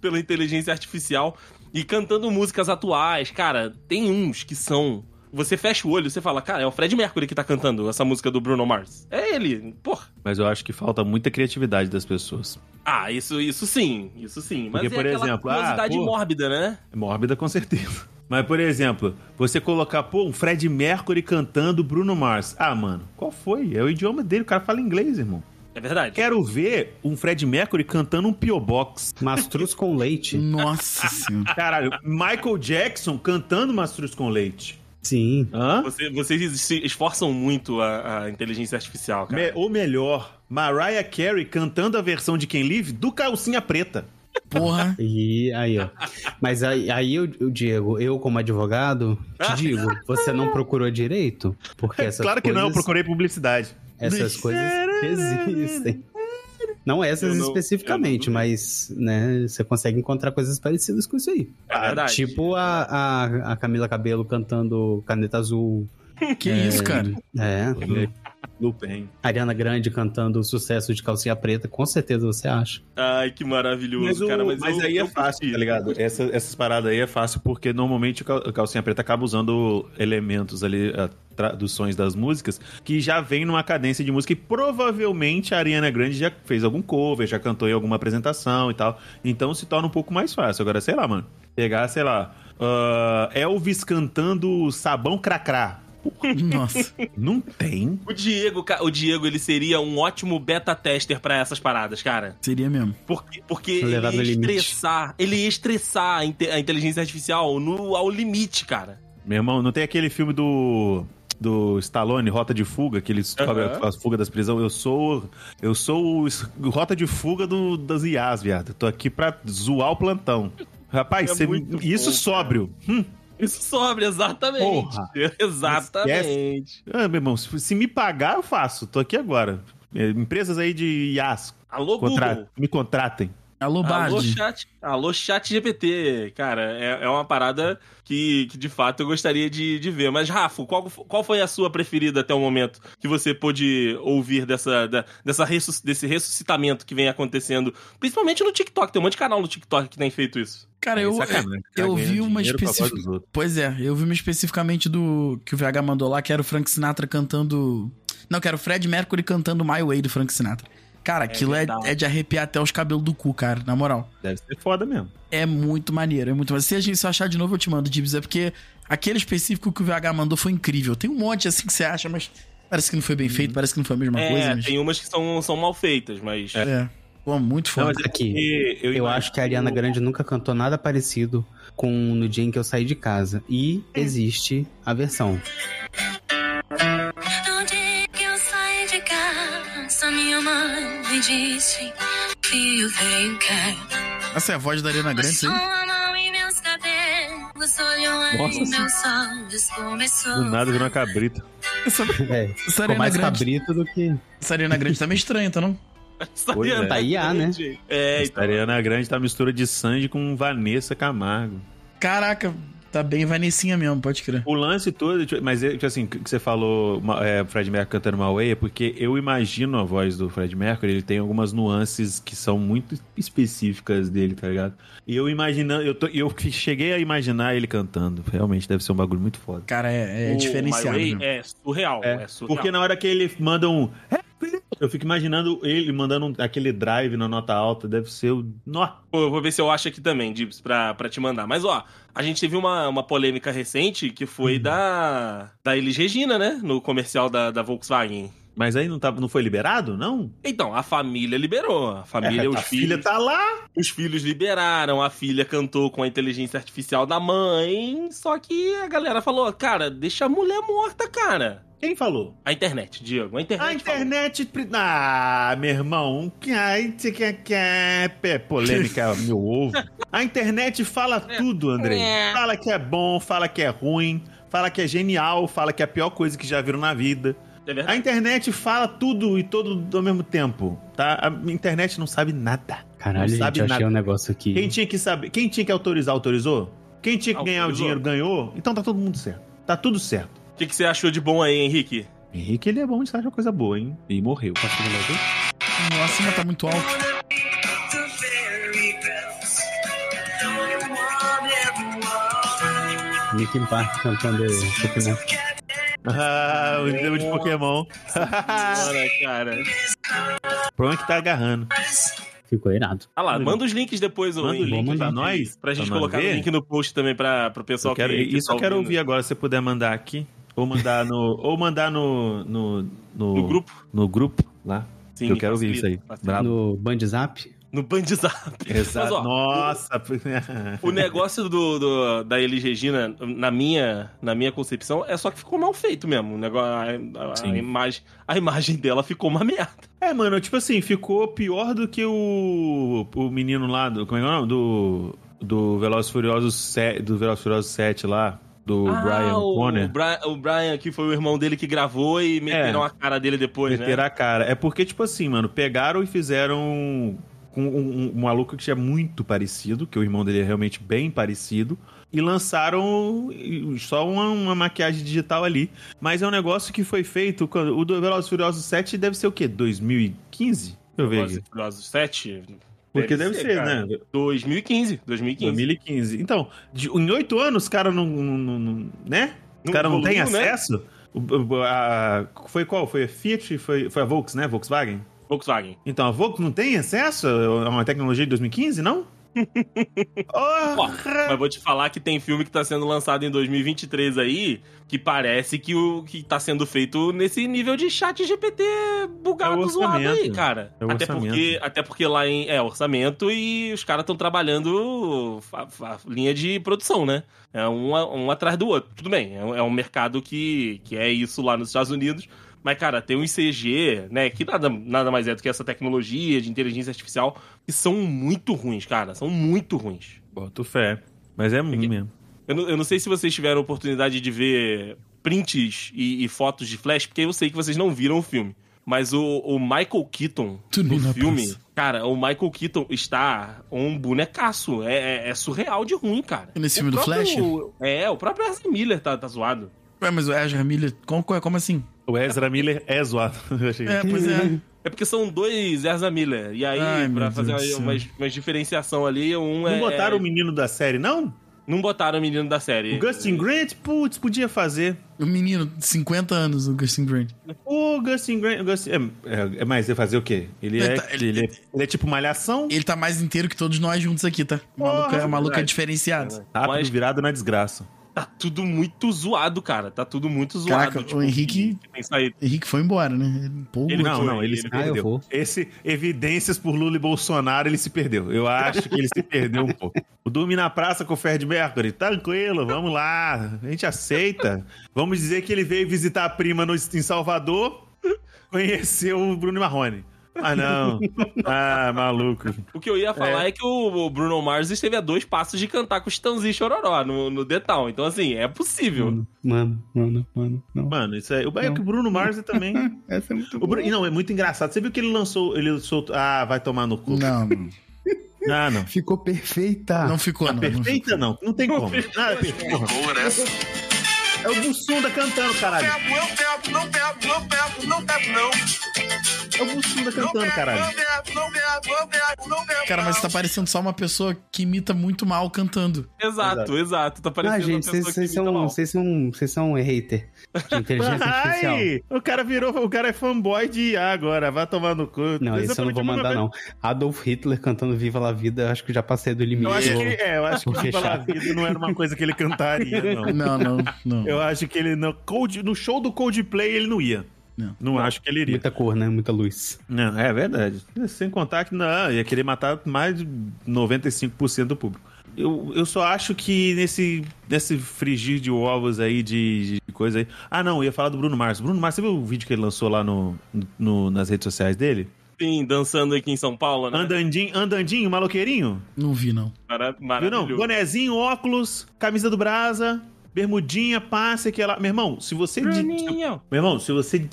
pela inteligência artificial e cantando músicas atuais. Cara, tem uns que são... Você fecha o olho e você fala, cara, é o Fred Mercury que tá cantando essa música do Bruno Mars. É ele, porra. Mas eu acho que falta muita criatividade das pessoas. Ah, isso, isso sim, isso sim. Mas Porque, é por aquela exemplo, ah, curiosidade pô. mórbida, né? É mórbida com certeza. Mas, por exemplo, você colocar, pô, um Fred Mercury cantando Bruno Mars. Ah, mano, qual foi? É o idioma dele, o cara fala inglês, irmão. É verdade. Quero ver um Fred Mercury cantando um P.O. Box. Mastruz com leite. Nossa senhora. Caralho, Michael Jackson cantando Mastruz com Leite. Sim. Hã? Você- vocês se esforçam muito a, a inteligência artificial, cara. Me- ou melhor, Mariah Carey cantando a versão de Quem Live do Calcinha Preta. Porra. E aí, ó. Mas aí, aí o, o Diego, eu como advogado, te digo, você não procurou direito? Porque essas claro que não, eu coisas- procurei publicidade. Essas coisas existem. Não essas não- especificamente, mas né, você consegue encontrar coisas parecidas com isso aí. É verdade. Tipo a, a, a Camila Cabelo cantando Caneta Azul. Que isso, cara? É. Lupin. Ariana Grande cantando o sucesso de calcinha preta, com certeza você acha. Ai, que maravilhoso, Mas, o- cara. Mas, mas eu- aí é eu fácil, curti. tá ligado? Essa- essas paradas aí é fácil porque normalmente o cal- o Calcinha Preta acaba usando elementos ali, traduções das músicas, que já vem numa cadência de música e provavelmente a Ariana Grande já fez algum cover, já cantou em alguma apresentação e tal. Então se torna um pouco mais fácil. Agora, sei lá, mano. Pegar, sei lá, ah, Elvis cantando Sabão Cracrá. Nossa. Não tem. O Diego, o Diego, ele seria um ótimo beta tester pra essas paradas, cara. Seria mesmo. Porque, porque ele ia estressar, ele ia estressar a, inte- a inteligência artificial no, ao limite, cara. Meu irmão, não tem aquele filme do do Stallone, Rota de Fuga, que eles Aham. uhum. as fuga das prisões. Eu sou eu sou o Rota de Fuga do, das IAs, viado. Tô aqui pra zoar o plantão. Rapaz, É isso bom, sóbrio. Hum. Isso sobre, exatamente. Porra. Exatamente. Ah, meu irmão, se, se me pagar, eu faço. Tô aqui agora. É, Empresas aí de IAS, Alô, contra- Google. me contratem. Alô, Alô, chat, alô, chat GPT, cara, é, é uma parada que, que de fato eu gostaria de, de ver. Mas, Rafa, qual, qual foi a sua preferida até o momento que você pôde ouvir dessa, da- dessa ressus- desse ressuscitamento que vem acontecendo, principalmente no TikTok? Tem um monte de canal no TikTok que tem feito isso. Cara, É eu, sacanagem, eu tá vi uma específica. Pois é, eu vi uma especificamente do que o VH mandou lá, que era o Frank Sinatra cantando. Não, que era o Fred Mercury cantando My Way do Frank Sinatra. Cara, aquilo é, é de arrepiar até os cabelos do cu, cara, na moral. Deve ser foda mesmo. É muito maneiro, é muito maneiro. Se a gente se eu achar de novo, eu te mando, Dibs. É porque aquele específico que o VH mandou foi incrível. Tem um monte assim que você acha, mas parece que não foi bem feito, parece que não foi a mesma é, coisa. Mas... tem umas que são, são mal feitas, mas. É. Pô, muito Não, foda. mas é Aqui, porque Eu, imagino- acho que a Ariana Grande nunca cantou nada parecido com no dia em que eu saí de casa. E existe a versão. No dia que eu saí de casa, minha mãe me vem cá. Essa é a voz da Ariana Grande, sim. Nossa. Do nada virou uma cabrita. Essa, É, essa mais Grande. cabrito do que. Essa Ariana Grande tá meio estranha, tá não? Pois é. Tá IA, né? É, Essa então. Ariana Grande tá mistura de Sandy com Vanessa Camargo. Caraca, tá bem Vanessinha mesmo, pode crer. O lance todo, tipo, mas é, tipo assim, que você falou é, Fred Mercury cantando My Way, é porque eu imagino a voz do Fred Mercury, ele tem algumas nuances que são muito específicas dele, tá ligado? E eu imaginando, eu, tô, eu cheguei a imaginar ele cantando. Realmente deve ser um bagulho muito foda. Cara, é, é O diferenciado. My Way é surreal. É, É, surreal. porque na hora que ele manda um. Eu fico imaginando ele mandando aquele drive na nota alta, deve ser o. Nó! Pô, eu vou ver se eu acho aqui também, Dibs, pra, pra te mandar. Mas, ó, a gente teve uma, uma polêmica recente que Uhum. foi da, da Elis Regina, né? No comercial da, da Volkswagen. Mas aí não, tá, não foi liberado, não? Então, a família liberou. A família, É, os a filhos. filha tá lá. Os filhos liberaram, a filha cantou com a inteligência artificial da mãe. Só que a galera falou, cara, deixa a mulher morta, cara. Quem falou? A internet, Diego. A internet. A falou. internet. pri- Ah, meu irmão. quer que é pé- polêmica, meu ovo. A internet fala tudo, Andrei. É. Fala que é bom, fala que é ruim, fala que é genial, fala que é a pior coisa que já viram na vida. É A internet fala tudo e todo ao mesmo tempo, tá? A internet não sabe nada. Caralho, não gente, sabe eu achei nada. um negócio aqui. Quem tinha que saber, quem tinha que autorizar, autorizou? Quem tinha que ganhar o Autorizou. dinheiro, ganhou. Então tá todo mundo certo. Tá tudo certo. O que, que você achou de bom aí, Henrique? Henrique, ele é bom de achar coisa boa, hein? E morreu. Aqui? Nossa, mas tá muito alto. Linkin Park cantando Pokémon. Ah, o jogo de Pokémon. Bora, cara. Pronto que tá agarrando. Ficou irado. Ah lá, manda os links depois, ô, Manda o Henrique, link pra nós. Pra gente colocar o link no post também pra, pro pessoal Eu quero- que, que isso tá eu quero ouvindo. ouvir agora, se você puder mandar aqui. Ou mandar no. ou mandar no. No, no, No grupo. No grupo lá. Sim, eu quero ouvir isso aí. Bravo. No Band Zap? No Bandzap. Exato. Mas, ó, Nossa. O negócio do, do- da Elis Regina, na minha, na minha concepção, é só que ficou mal feito mesmo. O negócio, a, a- a imagem, a imagem dela ficou uma merda. É, mano, tipo assim, ficou pior do que o. O menino lá do. Como é que é o nome? Do. Do Velozes Furiosos 7, do Velozes Furiosos 7 lá. Do Brian Ah, o, Conner. O Brian, o Brian, que foi o irmão dele que gravou e meteram É. a cara dele depois, meter né? a cara. É porque, tipo assim, mano, pegaram e fizeram com um, um- um maluco que é muito parecido, que o irmão dele é realmente bem parecido, e lançaram só uma, uma maquiagem digital ali. Mas é um negócio que foi feito quando. O do Velozes Furiosos 7 deve ser o quê? 2015? Deixa eu ver Velozes Furiosos 7? Porque deve, ser, cara. né? 2015, 2015. 2015. Então, de- em oito anos, os caras não, não, não- Né? Os Não caras não têm né? acesso? O- a- foi qual? Foi a Fiat? Foi, foi a Volks, né? Volkswagen? Volkswagen. Então, a Volks não tem acesso a uma tecnologia de 2015, não? Mas vou te falar que tem filme que tá sendo lançado em 2023 aí, que parece que o que tá sendo feito nesse nível de chat GPT bugado, É zoado aí, cara. É até, orçamento. porque, até porque lá em é orçamento e os caras estão trabalhando a, a linha de produção, né? É um, um atrás do outro. Tudo bem, é um, é um mercado que, que é isso lá nos Estados Unidos. Mas, cara, tem um CG, né? Que nada, nada mais é do que essa tecnologia de inteligência artificial, que são muito ruins, cara. São muito ruins. Boto fé. Mas é ruim mesmo. Eu não, eu não sei se vocês tiveram oportunidade de ver prints e, e fotos de Flash, porque eu sei que vocês não viram o filme. mas o, o Michael Keaton Tu na filme, cara, o Michael Keaton está um bonecaço. É, é- é surreal de ruim, cara. Nesse O filme do próprio- É, o próprio Ezra Miller tá, tá zoado. Ué, mas o Ezra Miller, como, como assim? O Ezra Miller é zoado. Eu achei. É, pois é. É porque são dois Ezra Miller. E aí, Ai, pra fazer uma, uma diferenciação ali, um Não é. botaram o menino da série, não? Não botaram o menino da série. O Gustin Grant, putz, podia fazer. O menino, de 50 anos, o Gustin Grant. O Gustin Grant. o Gustin- é, é, é, mas ele fazer o quê? Ele Ele é, tá- ele- ele, é, ele é tipo malhação? Ele tá mais inteiro que todos nós juntos aqui, tá? O maluco, é, maluco é diferenciado. Rápido Mas- virado na desgraça. Tá tudo muito zoado, cara. Tá tudo muito zoado. Caraca, o Henrique-. Henrique foi embora, né? Ele, pô, Ele Não, foi, não, ele se ele- Ah, eu perdeu. Esse evidências por Lula e Bolsonaro, ele se perdeu. Eu acho que ele se perdeu um pouco. O dormir na praça com o Fred Mercury, tranquilo, vamos lá, a gente aceita. Vamos dizer que ele veio visitar a prima no, em Salvador, conheceu o Bruno Marrone. Ah, não. Ah, maluco. O que eu ia falar é, que o Bruno Mars esteve a dois passos de cantar com e Chororó no, no Detal. Então, assim, é possível. Mano, mano, mano, não. Mano, isso aí. O é que o Bruno Mars também. Essa é muito O Bruno, e não, é muito engraçado. Você viu que ele lançou. Ele soltou. Ah, vai tomar no cu. Não, não, Ah, não. Ficou perfeita. não ficou, não. Perfeita não, não tem como. Nada perfeito. Boa nessa. É o Bussunda cantando, caralho. Pego, eu pego, não pego, não não pego. Cara, mas tá parecendo só uma pessoa que imita muito mal cantando. Exato, exato. Tá Ah, parecendo gente, uma vocês pessoa vocês que imita são, mal. vocês são, vocês são hater de inteligência artificial. Ai, o cara virou, o cara é fanboy de IA agora, vai tomar no cu. Não, isso eu não vou mandar, não. Adolf Hitler cantando Viva la Vida, acho que já passei do limite. Eu acho que, é, eu acho que Viva La. Vida não era uma coisa que ele cantaria, não. Não, não, não. Eu acho que ele no, Cold, no show do Coldplay ele não ia. Não. Não acho que ele iria. Muita cor, né? Muita luz. Não, é verdade. Sem contar que não, ia querer matar mais de 95% do público. Eu, eu só acho que nesse, nesse frigir de ovos aí, de, de coisa aí. Ah, não, eu ia falar do Bruno Mars. Bruno Mars, você viu o vídeo que ele lançou lá no, no- nas redes sociais dele? Sim, dançando aqui em São Paulo, né? Andandinho, andandinho, maloqueirinho? Não vi, não. Mara- Viu não? Maravilhoso. Bonezinho, óculos, camisa do Brasa, bermudinha, passe, aquela. Meu irmão, se você. Bruninho. Meu irmão, se você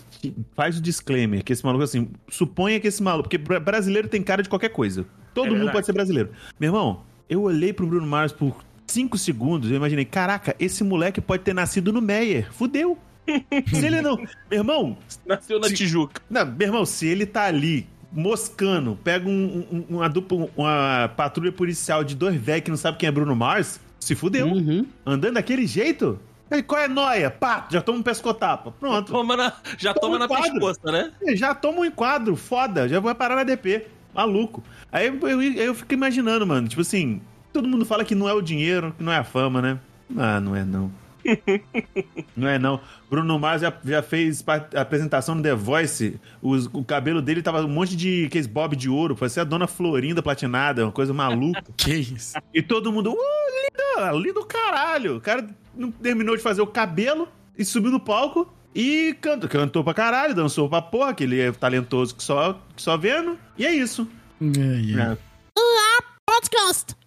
faz o disclaimer que esse maluco, assim, suponha que esse maluco. Porque bra- brasileiro tem cara de qualquer coisa. Todo É mundo verdade. pode ser brasileiro. Meu irmão, eu olhei pro Bruno Mars por cinco segundos e eu imaginei: caraca, esse moleque pode ter nascido no Meyer. Fudeu. se ele não. Meu irmão, Nasceu na Se- Tijuca. não, meu irmão, se ele tá ali moscando, pega um- um- uma dupla, uma patrulha policial de dois velhos que não sabe quem é Bruno Mars, se fudeu. Uhum. Andando daquele jeito? Aí, qual é a noia? Pá, já toma um pescotapa. Pronto. Toma na- já toma na quadro. pescoça, né? Já toma um enquadro, foda, já vai parar na DP. Maluco. Aí eu, eu, eu fico imaginando, mano, tipo assim, todo mundo fala que não é o dinheiro, que não é a fama, né? Ah, não é não. não é não. Bruno Mars já, já fez apresentação no The Voice, os- o cabelo dele tava um monte de aqueles bob de ouro, parecia a Dona Florinda platinada, uma coisa maluca. Que isso? E todo mundo, uh, linda, lindo caralho. O cara não terminou de fazer o cabelo e subiu no palco e cantou, cantou pra caralho, dançou pra porra, que ele é talentoso que só, que só vendo. E é isso. Ai, ai. É.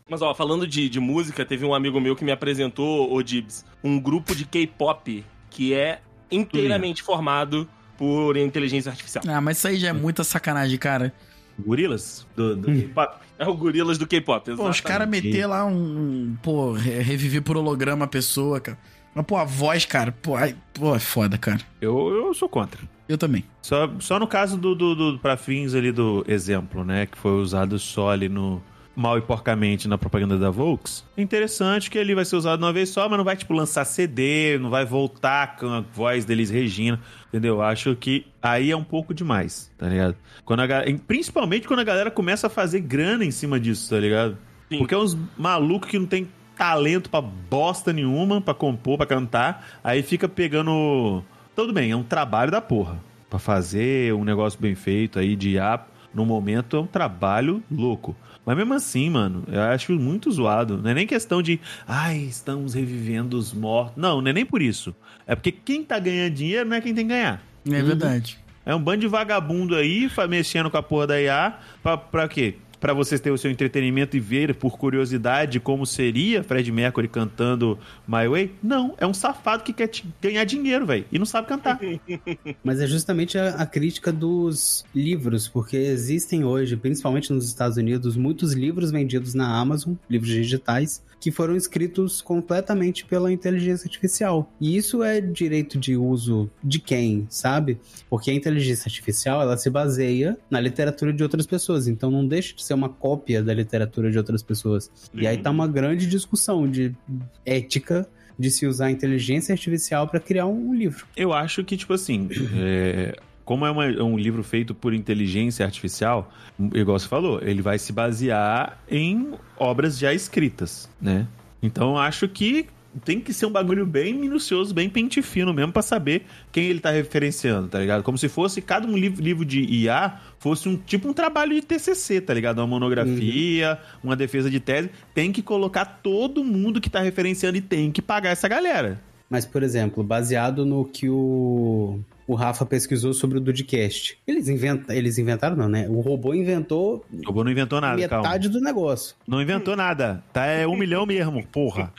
Mas, ó, falando de, de música, teve um amigo meu que me apresentou, o Dibs, um grupo de K-pop que é inteiramente formado por inteligência artificial. Ah, mas isso aí já é muita sacanagem, cara. Gorilas? Do, do K-pop? É o Gorilas do K-pop, Pô, os caras meter lá um, Pô, re- reviver por holograma a pessoa, cara. Mas, pô, a voz, cara, pô, ai, pô, é foda, cara. Eu, eu sou contra. Eu também. Só, só no caso do, do, do pra fins ali do exemplo, né? Que foi usado só ali no mal e porcamente na propaganda da Volks. É interessante que ele vai ser usado uma vez só, mas não vai, tipo, lançar CD, não vai voltar com a voz deles Regina, entendeu? Acho que aí é um pouco demais, tá ligado? Quando a, principalmente quando a galera começa a fazer grana em cima disso, tá ligado? Sim. Porque é uns malucos que não tem talento pra bosta nenhuma, pra compor, pra cantar, aí fica pegando... Tudo bem, é um trabalho da porra. Pra fazer um negócio bem feito aí de IA, no momento é um trabalho louco. Mas mesmo assim, mano, eu acho muito zoado. Não é nem questão de, ai, estamos revivendo os mortos. Não, não é nem por isso. É porque quem tá ganhando dinheiro não é quem tem que ganhar. É verdade. É um bando de vagabundo aí, mexendo com a porra da IA, pra, pra quê? Pra você ter o seu entretenimento e ver por curiosidade como seria Fred Mercury cantando My Way? Não, é um safado que quer ganhar dinheiro, velho, e não sabe cantar. Mas é justamente a, a crítica dos livros, porque existem hoje, principalmente nos Estados Unidos, muitos livros vendidos na Amazon, livros digitais, que foram escritos completamente pela inteligência artificial. E isso é direito de uso de quem, sabe? Porque a inteligência artificial, ela se baseia na literatura de outras pessoas, então não deixa de ser uma cópia da literatura de outras pessoas. E aí tá uma grande discussão de ética de se usar a inteligência artificial para criar um livro. Eu acho que, tipo assim, é, como é, uma- é um livro feito por inteligência artificial, igual você falou, ele vai se basear em obras já escritas, né? Então eu acho que tem que ser um bagulho bem minucioso, bem pente fino mesmo, pra saber quem ele tá referenciando, tá ligado? Como se fosse cada um livro, livro de IA fosse um tipo um trabalho de TCC, tá ligado? Uma monografia, uma defesa de tese. Tem que colocar todo mundo que tá referenciando e tem que pagar essa galera. Mas, por exemplo, baseado no que o, o Rafa pesquisou sobre o Dudcast. Eles, eles inventaram, não, né? O robô inventou O robô não inventou nada, calma. metade do negócio. Não inventou nada. Tá? É um milhão mesmo, porra.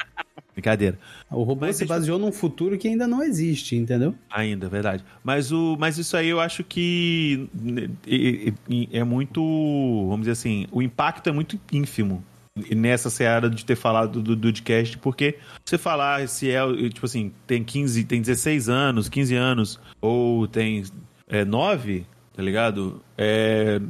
Brincadeira. O robô Mas se baseou num futuro que ainda não existe, entendeu? Ainda, verdade. Mas, o, mas isso aí eu acho que e- e- é muito. Vamos dizer assim, o impacto é muito ínfimo nessa seara de ter falado do Dudcast, porque você falar se é, tipo assim, tem 15, tem 16 anos, 15 anos, ou tem é, 9, tá ligado? É,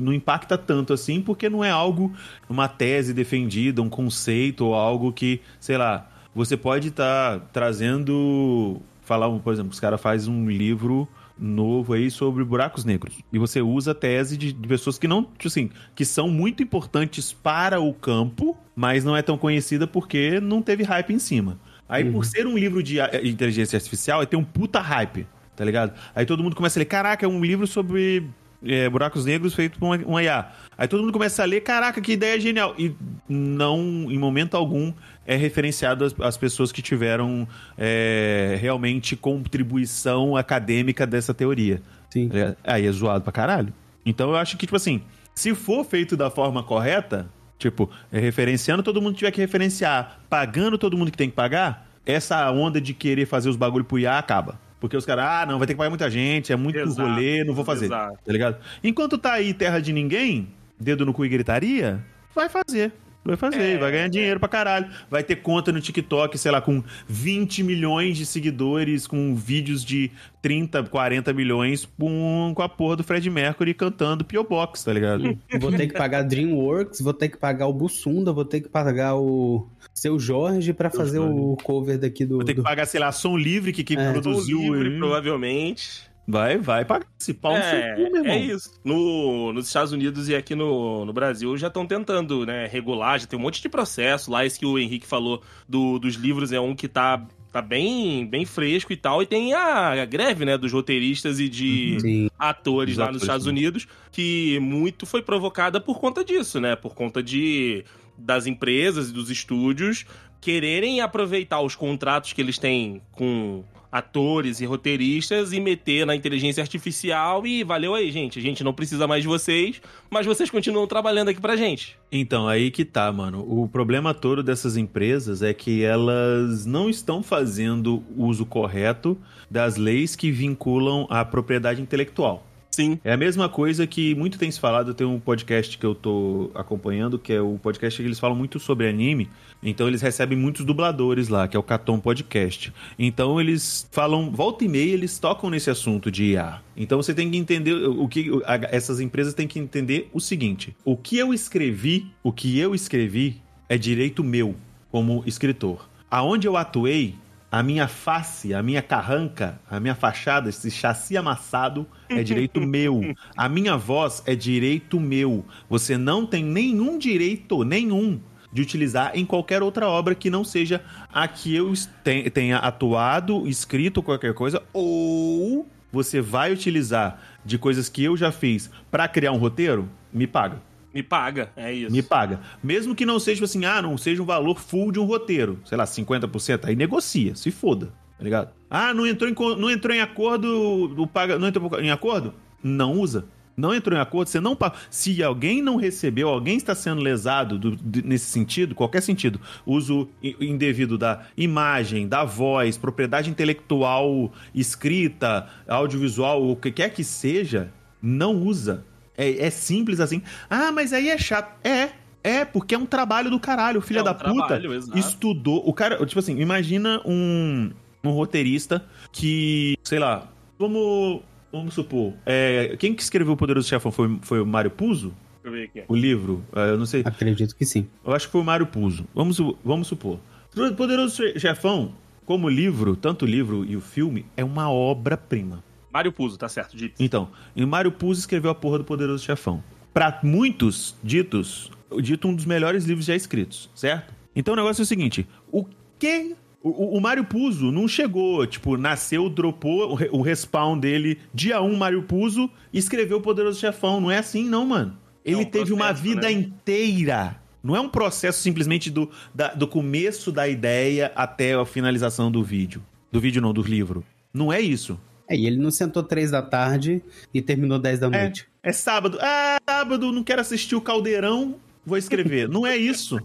não impacta tanto assim, porque não é algo, uma tese defendida, um conceito ou algo que, sei lá, você pode estar trazendo. Falar, por exemplo, os caras fazem um livro novo aí sobre buracos negros. E você usa a tese de, de pessoas que não, tipo assim, que são muito importantes para o campo, mas não é tão conhecida porque não teve hype em cima. Aí, por ser um livro de a- inteligência artificial, aí tem um puta hype, tá ligado? Aí todo mundo começa a ler, caraca, é um livro sobre é, buracos negros feito por uma, uma IA. Aí todo mundo começa a ler, caraca, que ideia genial. E não, em momento algum, é referenciado as, as pessoas que tiveram é, realmente contribuição acadêmica dessa teoria. Sim. Ligado? Aí é zoado pra caralho. Então eu acho que, tipo assim, se for feito da forma correta, tipo, é referenciando todo mundo que tiver que referenciar, pagando todo mundo que tem que pagar, essa onda de querer fazer os bagulho pro IA acaba. Porque os caras, ah, não, vai ter que pagar muita gente, é muito Exato, rolê, não vou fazer. exato. Tá ligado? Enquanto tá aí terra de ninguém, dedo no cu e gritaria, vai fazer. Vai fazer, É, vai ganhar dinheiro pra caralho. Vai ter conta no TikTok, sei lá, com 20 milhões de seguidores, com vídeos de 30, 40 milhões com, com a porra do Fred Mercury cantando P.O. Box, tá ligado? Vou ter que pagar DreamWorks, vou ter que pagar o Bussunda, vou ter que pagar o Seu Jorge pra fazer o cover daqui do. Vai ter que do- pagar, sei lá, som livre que quem É. produziu. Som livre, provavelmente. Vai, vai pagar esse pau no seu É, cu, meu irmão. é isso. No, nos Estados Unidos e aqui no, no Brasil já estão tentando, né, regular, já tem um monte de processo. Lá, esse que o Henrique falou do, dos livros é um que tá, tá bem, bem fresco e tal. E tem a, a greve, né, dos roteiristas e de Sim. atores Dos lá atores, nos Estados? Unidos, que muito foi provocada por conta disso, né? Por conta de das empresas e dos estúdios quererem aproveitar os contratos que eles têm com atores e roteiristas e meter na inteligência artificial e valeu aí, gente. A gente não precisa mais de vocês, mas vocês continuam trabalhando aqui pra gente. Então, aí que tá, mano. O problema todo dessas empresas é que elas não estão fazendo uso correto das leis que vinculam a propriedade intelectual. Sim. É a mesma coisa que muito tem se falado, tem um podcast que eu tô acompanhando, que é o podcast que eles falam muito sobre anime, então eles recebem muitos dubladores lá, que é o Caton Podcast. Então eles falam, volta e meia, eles tocam nesse assunto de IA. Então você tem que entender o que essas empresas têm que entender o seguinte: o que eu escrevi, o que eu escrevi é direito meu como escritor. Aonde eu atuei, a minha face, a minha carranca, a minha fachada, esse chassi amassado é direito meu. A minha voz é direito meu. Você não tem nenhum direito, nenhum, de utilizar em qualquer outra obra que não seja a que eu tenha atuado, escrito qualquer coisa, ou você vai utilizar de coisas que eu já fiz pra criar um roteiro, me paga. Me paga, é isso. Me paga. Mesmo que não seja assim, ah, não seja um valor full de um roteiro, sei lá, 50%, aí negocia, se foda, tá ligado? Ah, não entrou em, não entrou em acordo, o paga, não entrou em acordo? Não usa. não entrou em acordo, você não pagou. Se alguém não recebeu, alguém está sendo lesado do- de- nesse sentido, qualquer sentido, uso indevido da imagem, da voz, propriedade intelectual, escrita, audiovisual, o que quer que seja, não usa. É, é simples assim. Ah, mas aí é chato. É. É, porque é um trabalho do caralho, filha É um da puta. trabalho. Estudou. O cara, tipo assim, imagina um, um roteirista que, sei lá, vamos, vamos supor, é, quem que escreveu o Poderoso Chefão foi, foi o Mário Puzo? Deixa eu ver aqui. O livro? É, eu não sei. Acredito que sim. Eu acho que foi o Mário Puzo. Vamos, vamos supor. Poderoso Chefão, como livro, tanto o livro e o filme, é uma obra-prima. Mário Puzo, tá certo, dito. Então, e Mário Puzo escreveu a porra do Poderoso Chefão. Pra muitos ditos, dito um dos melhores livros já escritos, certo? Então o negócio é o seguinte: o que. O, o Mário Puzo não chegou, tipo, nasceu, dropou o, re- o respawn dele, dia 1, Mário Puzo, e escreveu o Poderoso Chefão. Não é assim, não, mano. Ele um teve uma processo, vida né? inteira. Não é um processo simplesmente do, da- do começo da ideia até a finalização do vídeo. Do vídeo não, do livro. Não é isso. É, e ele não sentou três da tarde e terminou 10 da É, noite. é sábado. Ah, sábado, não quero assistir o Caldeirão, vou escrever. não é isso.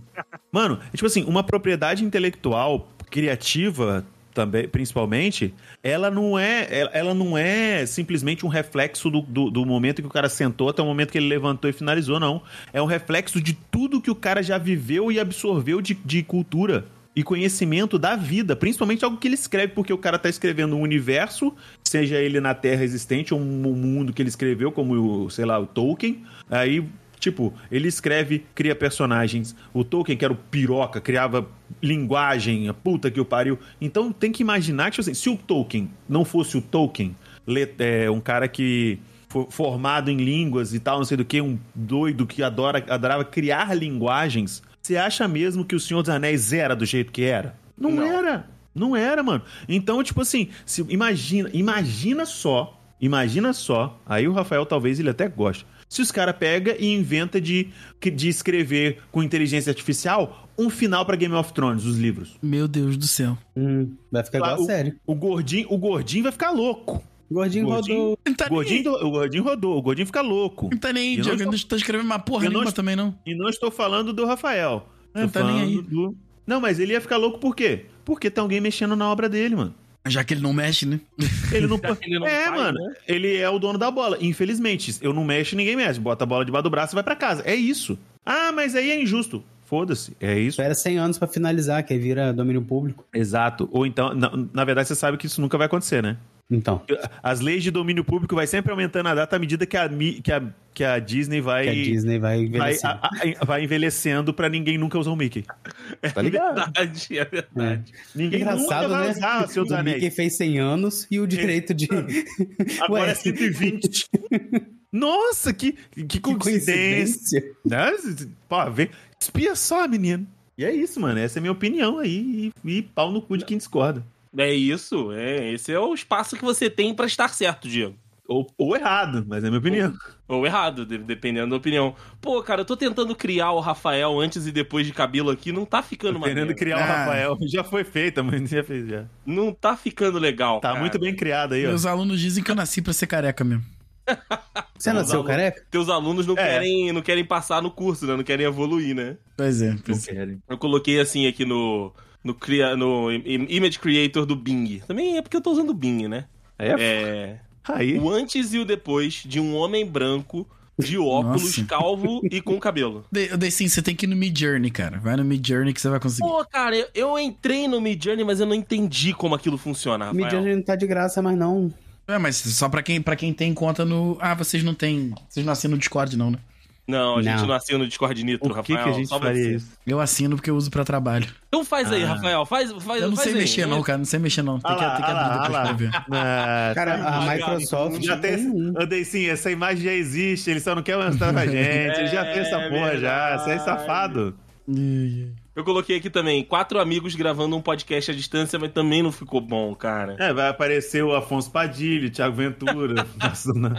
Mano, é tipo assim, uma propriedade intelectual criativa também, principalmente, ela não é, ela, ela não é simplesmente um reflexo do, do, do momento que o cara sentou até o momento que ele levantou e finalizou, não. É um reflexo de tudo que o cara já viveu e absorveu de, de cultura e conhecimento da vida, principalmente algo que ele escreve, porque o cara tá escrevendo um universo, seja ele na Terra existente ou um mundo que ele escreveu, como o, sei lá, o Tolkien. Aí, tipo, ele escreve, cria personagens. O Tolkien, que era o piroca, criava linguagem, a puta que o pariu. Então tem que imaginar que, tipo assim, se o Tolkien não fosse o Tolkien, é, um cara que fo- formado em línguas e tal, não sei do que, um doido que adora, adorava criar linguagens, você acha mesmo que o Senhor dos Anéis era do jeito que era? Não, Não. era. Não era, mano. Então, tipo assim, se, imagina, imagina só, imagina só, aí o Rafael talvez ele até goste. Se os caras pega e inventa de, de escrever com inteligência artificial um final pra Game of Thrones, os livros. Meu Deus do céu. Hum, vai ficar igual a o, série. o gordinho, o gordinho vai ficar louco. Gordinho, Gordinho? rodou. Não tá O gordinho, o gordinho rodou, o gordinho fica louco. Não tá nem aí, Eu não estou- não tô escrevendo uma porra não nenhuma estou- também, não. E não estou falando do Rafael. Não, Estou tá nem aí. do- Não, mas ele ia ficar louco por quê? Porque tem alguém mexendo na obra dele, mano. Já que ele não mexe, né? Ele não, ele não É, faz, mano. né? Ele é o dono da bola. Infelizmente, eu não mexo, ninguém mexe. Bota a bola debaixo do braço e vai pra casa. É isso. Ah, mas aí é injusto. Foda-se. É isso. Espera 100 anos pra finalizar, que aí vira domínio público. Exato. Ou então, na, na verdade, você sabe que isso nunca vai acontecer, né? Então, As leis de domínio público vai sempre aumentando a data à medida que a, que a, que a Disney vai. que a Disney vai Vai, a- a- vai envelhecendo pra ninguém nunca usar o Mickey. Tá ligado? Verdade, é verdade. Ninguém nunca Engraçado, vai né? usar Senhor dos o Mickey Anéis. fez 100 anos e o direito de... Agora Ué, é 120. Nossa, que, que que coincidência. coincidência. Né? Pô, vê. Espia só, menino. E é isso, mano. Essa é a minha opinião aí. E, e pau no cu de quem discorda. É isso, é. Esse é o espaço que você tem pra estar certo, Diego. Ou, ou errado, mas é a minha opinião. Ou errado, de- dependendo da opinião. Pô, cara, eu tô tentando criar o Rafael antes e depois de cabelo aqui, não tá ficando Querendo maneiro. criar o Ah. Rafael. Já foi feita, mas já fez já. Não tá ficando legal, Tá cara. muito bem criado aí, ó. Meus alunos dizem que eu nasci pra ser careca mesmo. Você nasceu alunos- careca? Teus alunos não, É. querem, não querem passar no curso, né? Não querem evoluir, né? Pois é. Não Pois é. querem. Eu coloquei assim aqui no... No, cria, no im- Image Creator do Bing. Também é porque eu tô usando o Bing, né? É, É... aí. O antes e o depois de um homem branco, de óculos, Nossa. calvo e com cabelo. Daí sim, você tem que ir no Mid Journey, cara. Vai no Mid Journey que você vai conseguir. Pô, cara, eu, eu entrei no Mid Journey, mas eu não entendi como aquilo funciona, Rafael. Midjourney não tá de graça, mas não. É, mas só pra quem, pra quem tem conta no. Ah, vocês não tem. Vocês não assinam no Discord, não, né? Não, a gente Não. não assina no Discord Nitro, Por que, Rafael. que a gente só faria você. isso? Eu assino porque eu uso pra trabalho. Então faz aí, Ah. Rafael. Faz, faz, Eu não faz sei aí. mexer, não, cara. Não sei mexer, não. Tem Ah que, lá, tem que ah lá, abrir depois ah pra lá. ver. Ah, Cara, tá a. Microsoft Já tem um. Andei sim, essa imagem já existe, ele só não quer mostrar pra gente. Ele já fez essa É porra já. Você é verdade. safado. Eu coloquei aqui também, quatro amigos gravando um podcast à distância, mas também não ficou bom, cara. É, vai aparecer o Afonso Padilha, o Thiago Ventura. Nossa, não.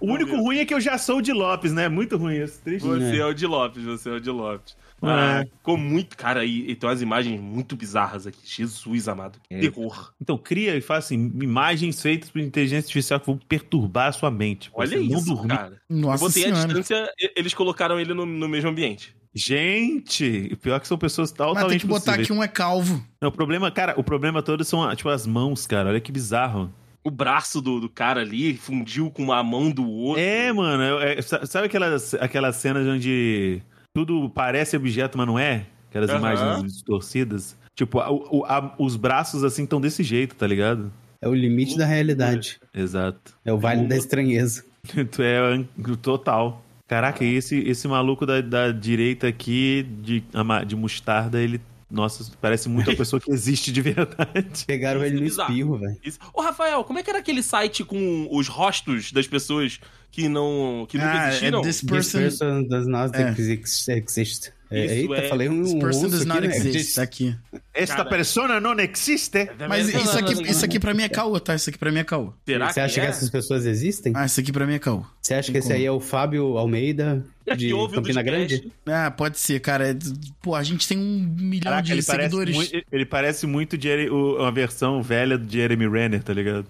O único ruim é que eu já sou o de Lopes, né? Muito ruim isso. Triste. Você é o de Lopes, você é o de Lopes. Ah, ficou muito. Cara, e, e tem umas imagens muito bizarras aqui. Jesus amado. Que É. terror. Então, cria e faz assim, imagens feitas por inteligência artificial que vão perturbar a sua mente. Olha isso, dormir. cara. Eu Nossa botei a senhora. distância, e- eles colocaram ele no, no mesmo ambiente. Gente, o pior é que são pessoas Mas altamente tem que botar possíveis. aqui um é calvo. Não, o problema, cara, o problema todo são, tipo, as mãos, cara. Olha que bizarro. O braço do, do cara ali fundiu com a mão do outro. É, mano, é- é- sa- sabe aquelas, aquelas cenas onde tudo parece objeto, mas não é? Aquelas Aham. imagens distorcidas. Tipo, a- o- a- os braços assim estão desse jeito, tá ligado? É o limite da realidade. Exato. É o vale da estranheza. Tu é total. Caraca, e esse, esse maluco da, da direita aqui, de, de mostarda, ele. Nossa, parece muito a pessoa que existe de verdade. Pegaram ele no Bizarro. espirro, velho. Ô, Rafael, como é que era aquele site com os rostos das pessoas que não. que nunca Ah, existiram? é this This person, person does not É. exist. É, Isso eita, é- falei um this person russo does aqui, not né? exist. Aqui. Esta Cara. persona não existe. Mas isso aqui, isso aqui pra mim é caô, tá? Isso aqui pra mim é caô. Será Você acha que, é? essas pessoas existem? Ah, isso aqui pra mim é caô. Você acha que esse aí é o Fábio Almeida É de que Campina. Grande? Ah, pode ser, cara. É- Pô, a gente tem um milhão Caraca, de ele parece, seguidores. muito, ele parece muito o- uma versão velha do Jeremy Renner, tá ligado?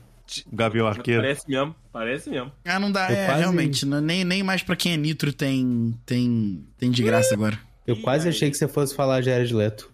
O Gavião Arqueiro. Parece mesmo, parece mesmo. Ah, não dá. Eu É, quase- realmente. não- nem, nem mais pra quem é nitro tem, tem, tem de graça agora. Eu quase achei que você fosse falar de Jared Leto.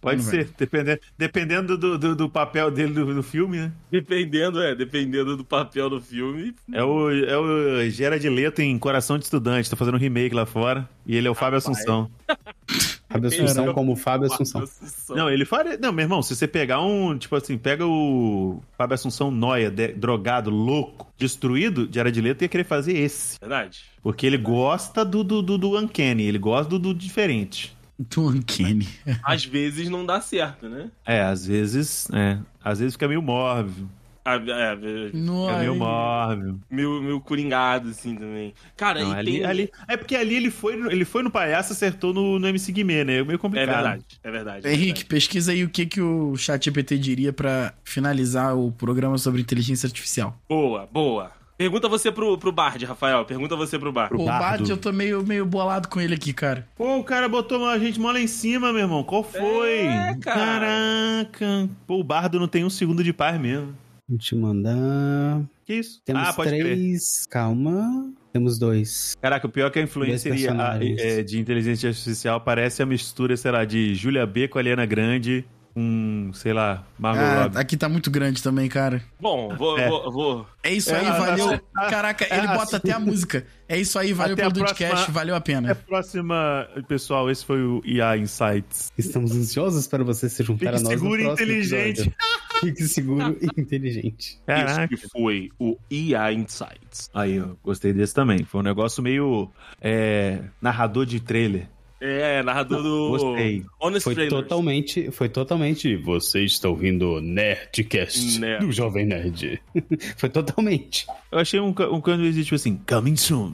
Pode Não ser, dependendo, dependendo do, do, do papel dele no, no filme, né? Dependendo, é, dependendo do papel do filme. É o, é o Gerard Leto em Coração de Estudante, tá fazendo um remake lá fora. E ele é o Fábio Assunção. Fábio Assunção Era- como Fábio Assunção. Não, ele faria. Não, meu irmão, se você pegar um. Tipo assim, pega o Fábio Assunção Noia, de- drogado, louco, destruído, Gerard Leto ia querer fazer esse. Verdade. Porque ele gosta do, do, do, do Uncanny, ele gosta do, do diferente. Do Uncanny. Às vezes não dá certo, né? É, às vezes. É. Às vezes fica meio mórbido. Ah, é, é, Fica Nossa. meio mórbido. meio, meio coringado, assim, também. Cara, Não, e ali, tem... ali, é porque ali ele foi, ele foi no palhaço e acertou no, no MC Guimê, né? É meio É complicado. verdade, é verdade. é Henrique, pesquisa aí o que, que o ChatGPT diria pra finalizar o programa sobre inteligência artificial. verdade. Boa, boa. Pergunta você pro, pro Bard, Rafael. Pergunta você pro Bard. O. Bard, eu tô meio, meio bolado com ele aqui, cara. Pô, o cara botou a gente mó lá em cima, meu irmão. Qual foi? É, cara. Caraca. Pô, o Bardo não tem um segundo de paz mesmo. Vou te mandar. Que isso? Temos ah, pode crer. três. Calma. Temos dois. Caraca, o pior é que a influência Dois seria a- personagens. é, de inteligência artificial parece a mistura, sei lá, de Julia B com a Ariana Grande com, sei lá, Margot Ah, Robbie. aqui tá muito grande também, cara. Bom, vou, É. vou, vou- É isso É, aí, valeu. a- Caraca, a- ele a- bota até a música. É isso aí, valeu pelo podcast, valeu a Até a pena. próxima, pessoal, esse foi o IA Insights. Estamos ansiosos para você se juntar Fique a nós seguro e inteligente. Fique seguro e inteligente. Caraca. Esse que foi o IA Insights. Aí, ó, gostei desse também. Foi um negócio meio é, narrador de trailer. É, narrador do Gostei. Honest Foi Trailers. totalmente, foi totalmente. Você está ouvindo Nerdcast Nerd. do Jovem Nerd. foi totalmente. Eu achei um, um canto que tipo assim, coming soon.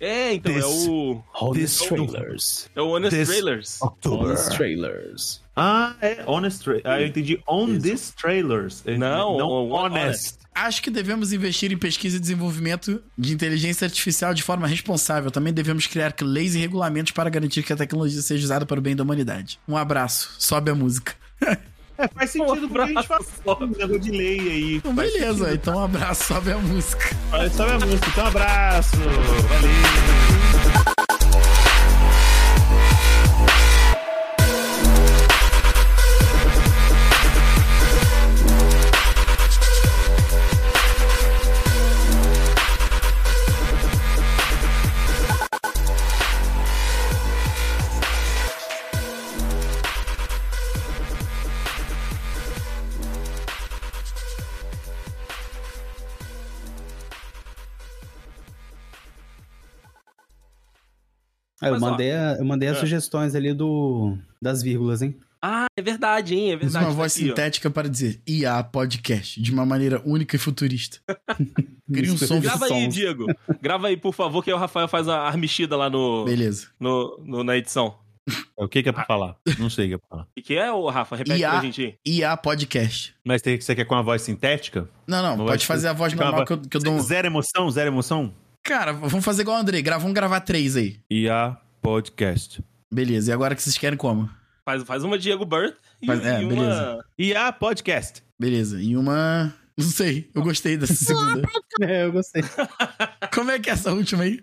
É, então, é This- o... Honest This- Trailers. É o Honest This- Trailers. Honest Trailers. Ah, é honest tra- Ah, eu entendi on this trailers. Eu entendi- Não, não o- honest. Acho que devemos investir em pesquisa e desenvolvimento de inteligência artificial de forma responsável. Também devemos criar leis e regulamentos para garantir que a tecnologia seja usada para o bem da humanidade. Um abraço. Sobe a música. É, faz sentido porque a gente faz um de lei aí. Então, beleza, sentido. então um abraço, sobe a música. Sabe a música? Então, um abraço. Valeu. Eu ó, mandei, a- eu mandei as é. sugestões ali do das vírgulas, hein? Ah, é verdade, hein? É verdade. uma tá voz aqui, ó. sintética para dizer IA Podcast, de uma maneira única e futurista. Cria um som. Grava aí, Sons. Diego. Grava aí, por favor, que aí o Rafael faz a armexida lá no, Beleza. no, no- na edição. O que que é pra falar? Não sei o que é pra falar. O que é, ô, Rafa? Repete IA. pra gente aí. IA Podcast. Mas tem, você quer com a voz sintética? Não, não, Uma pode fazer a voz normal que eu, que eu dou. Zero emoção? Zero emoção? Cara, vamos fazer igual o André. Vamos gravar três aí. IA Podcast. Beleza, e agora que vocês querem como? Faz, faz uma Diego Birth e, Faz- é, e uma. beleza. E a podcast. Beleza, e uma. Não sei, eu gostei dessa segunda. É, eu gostei. Como é que é essa última aí?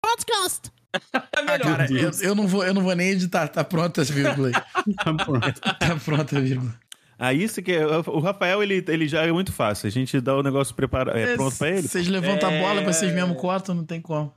Podcast. É Ah, melhor. cara, eu, eu não vou, eu não vou nem editar, tá pronta essa vírgula aí. Tá pronto. Tá pronta a vírgula. Ah, isso que é. O Rafael, ele, ele já é muito fácil. A gente dá o negócio preparado, é, pronto pra ele. Vocês levantam É. a bola, vocês mesmo cortam, não tem como.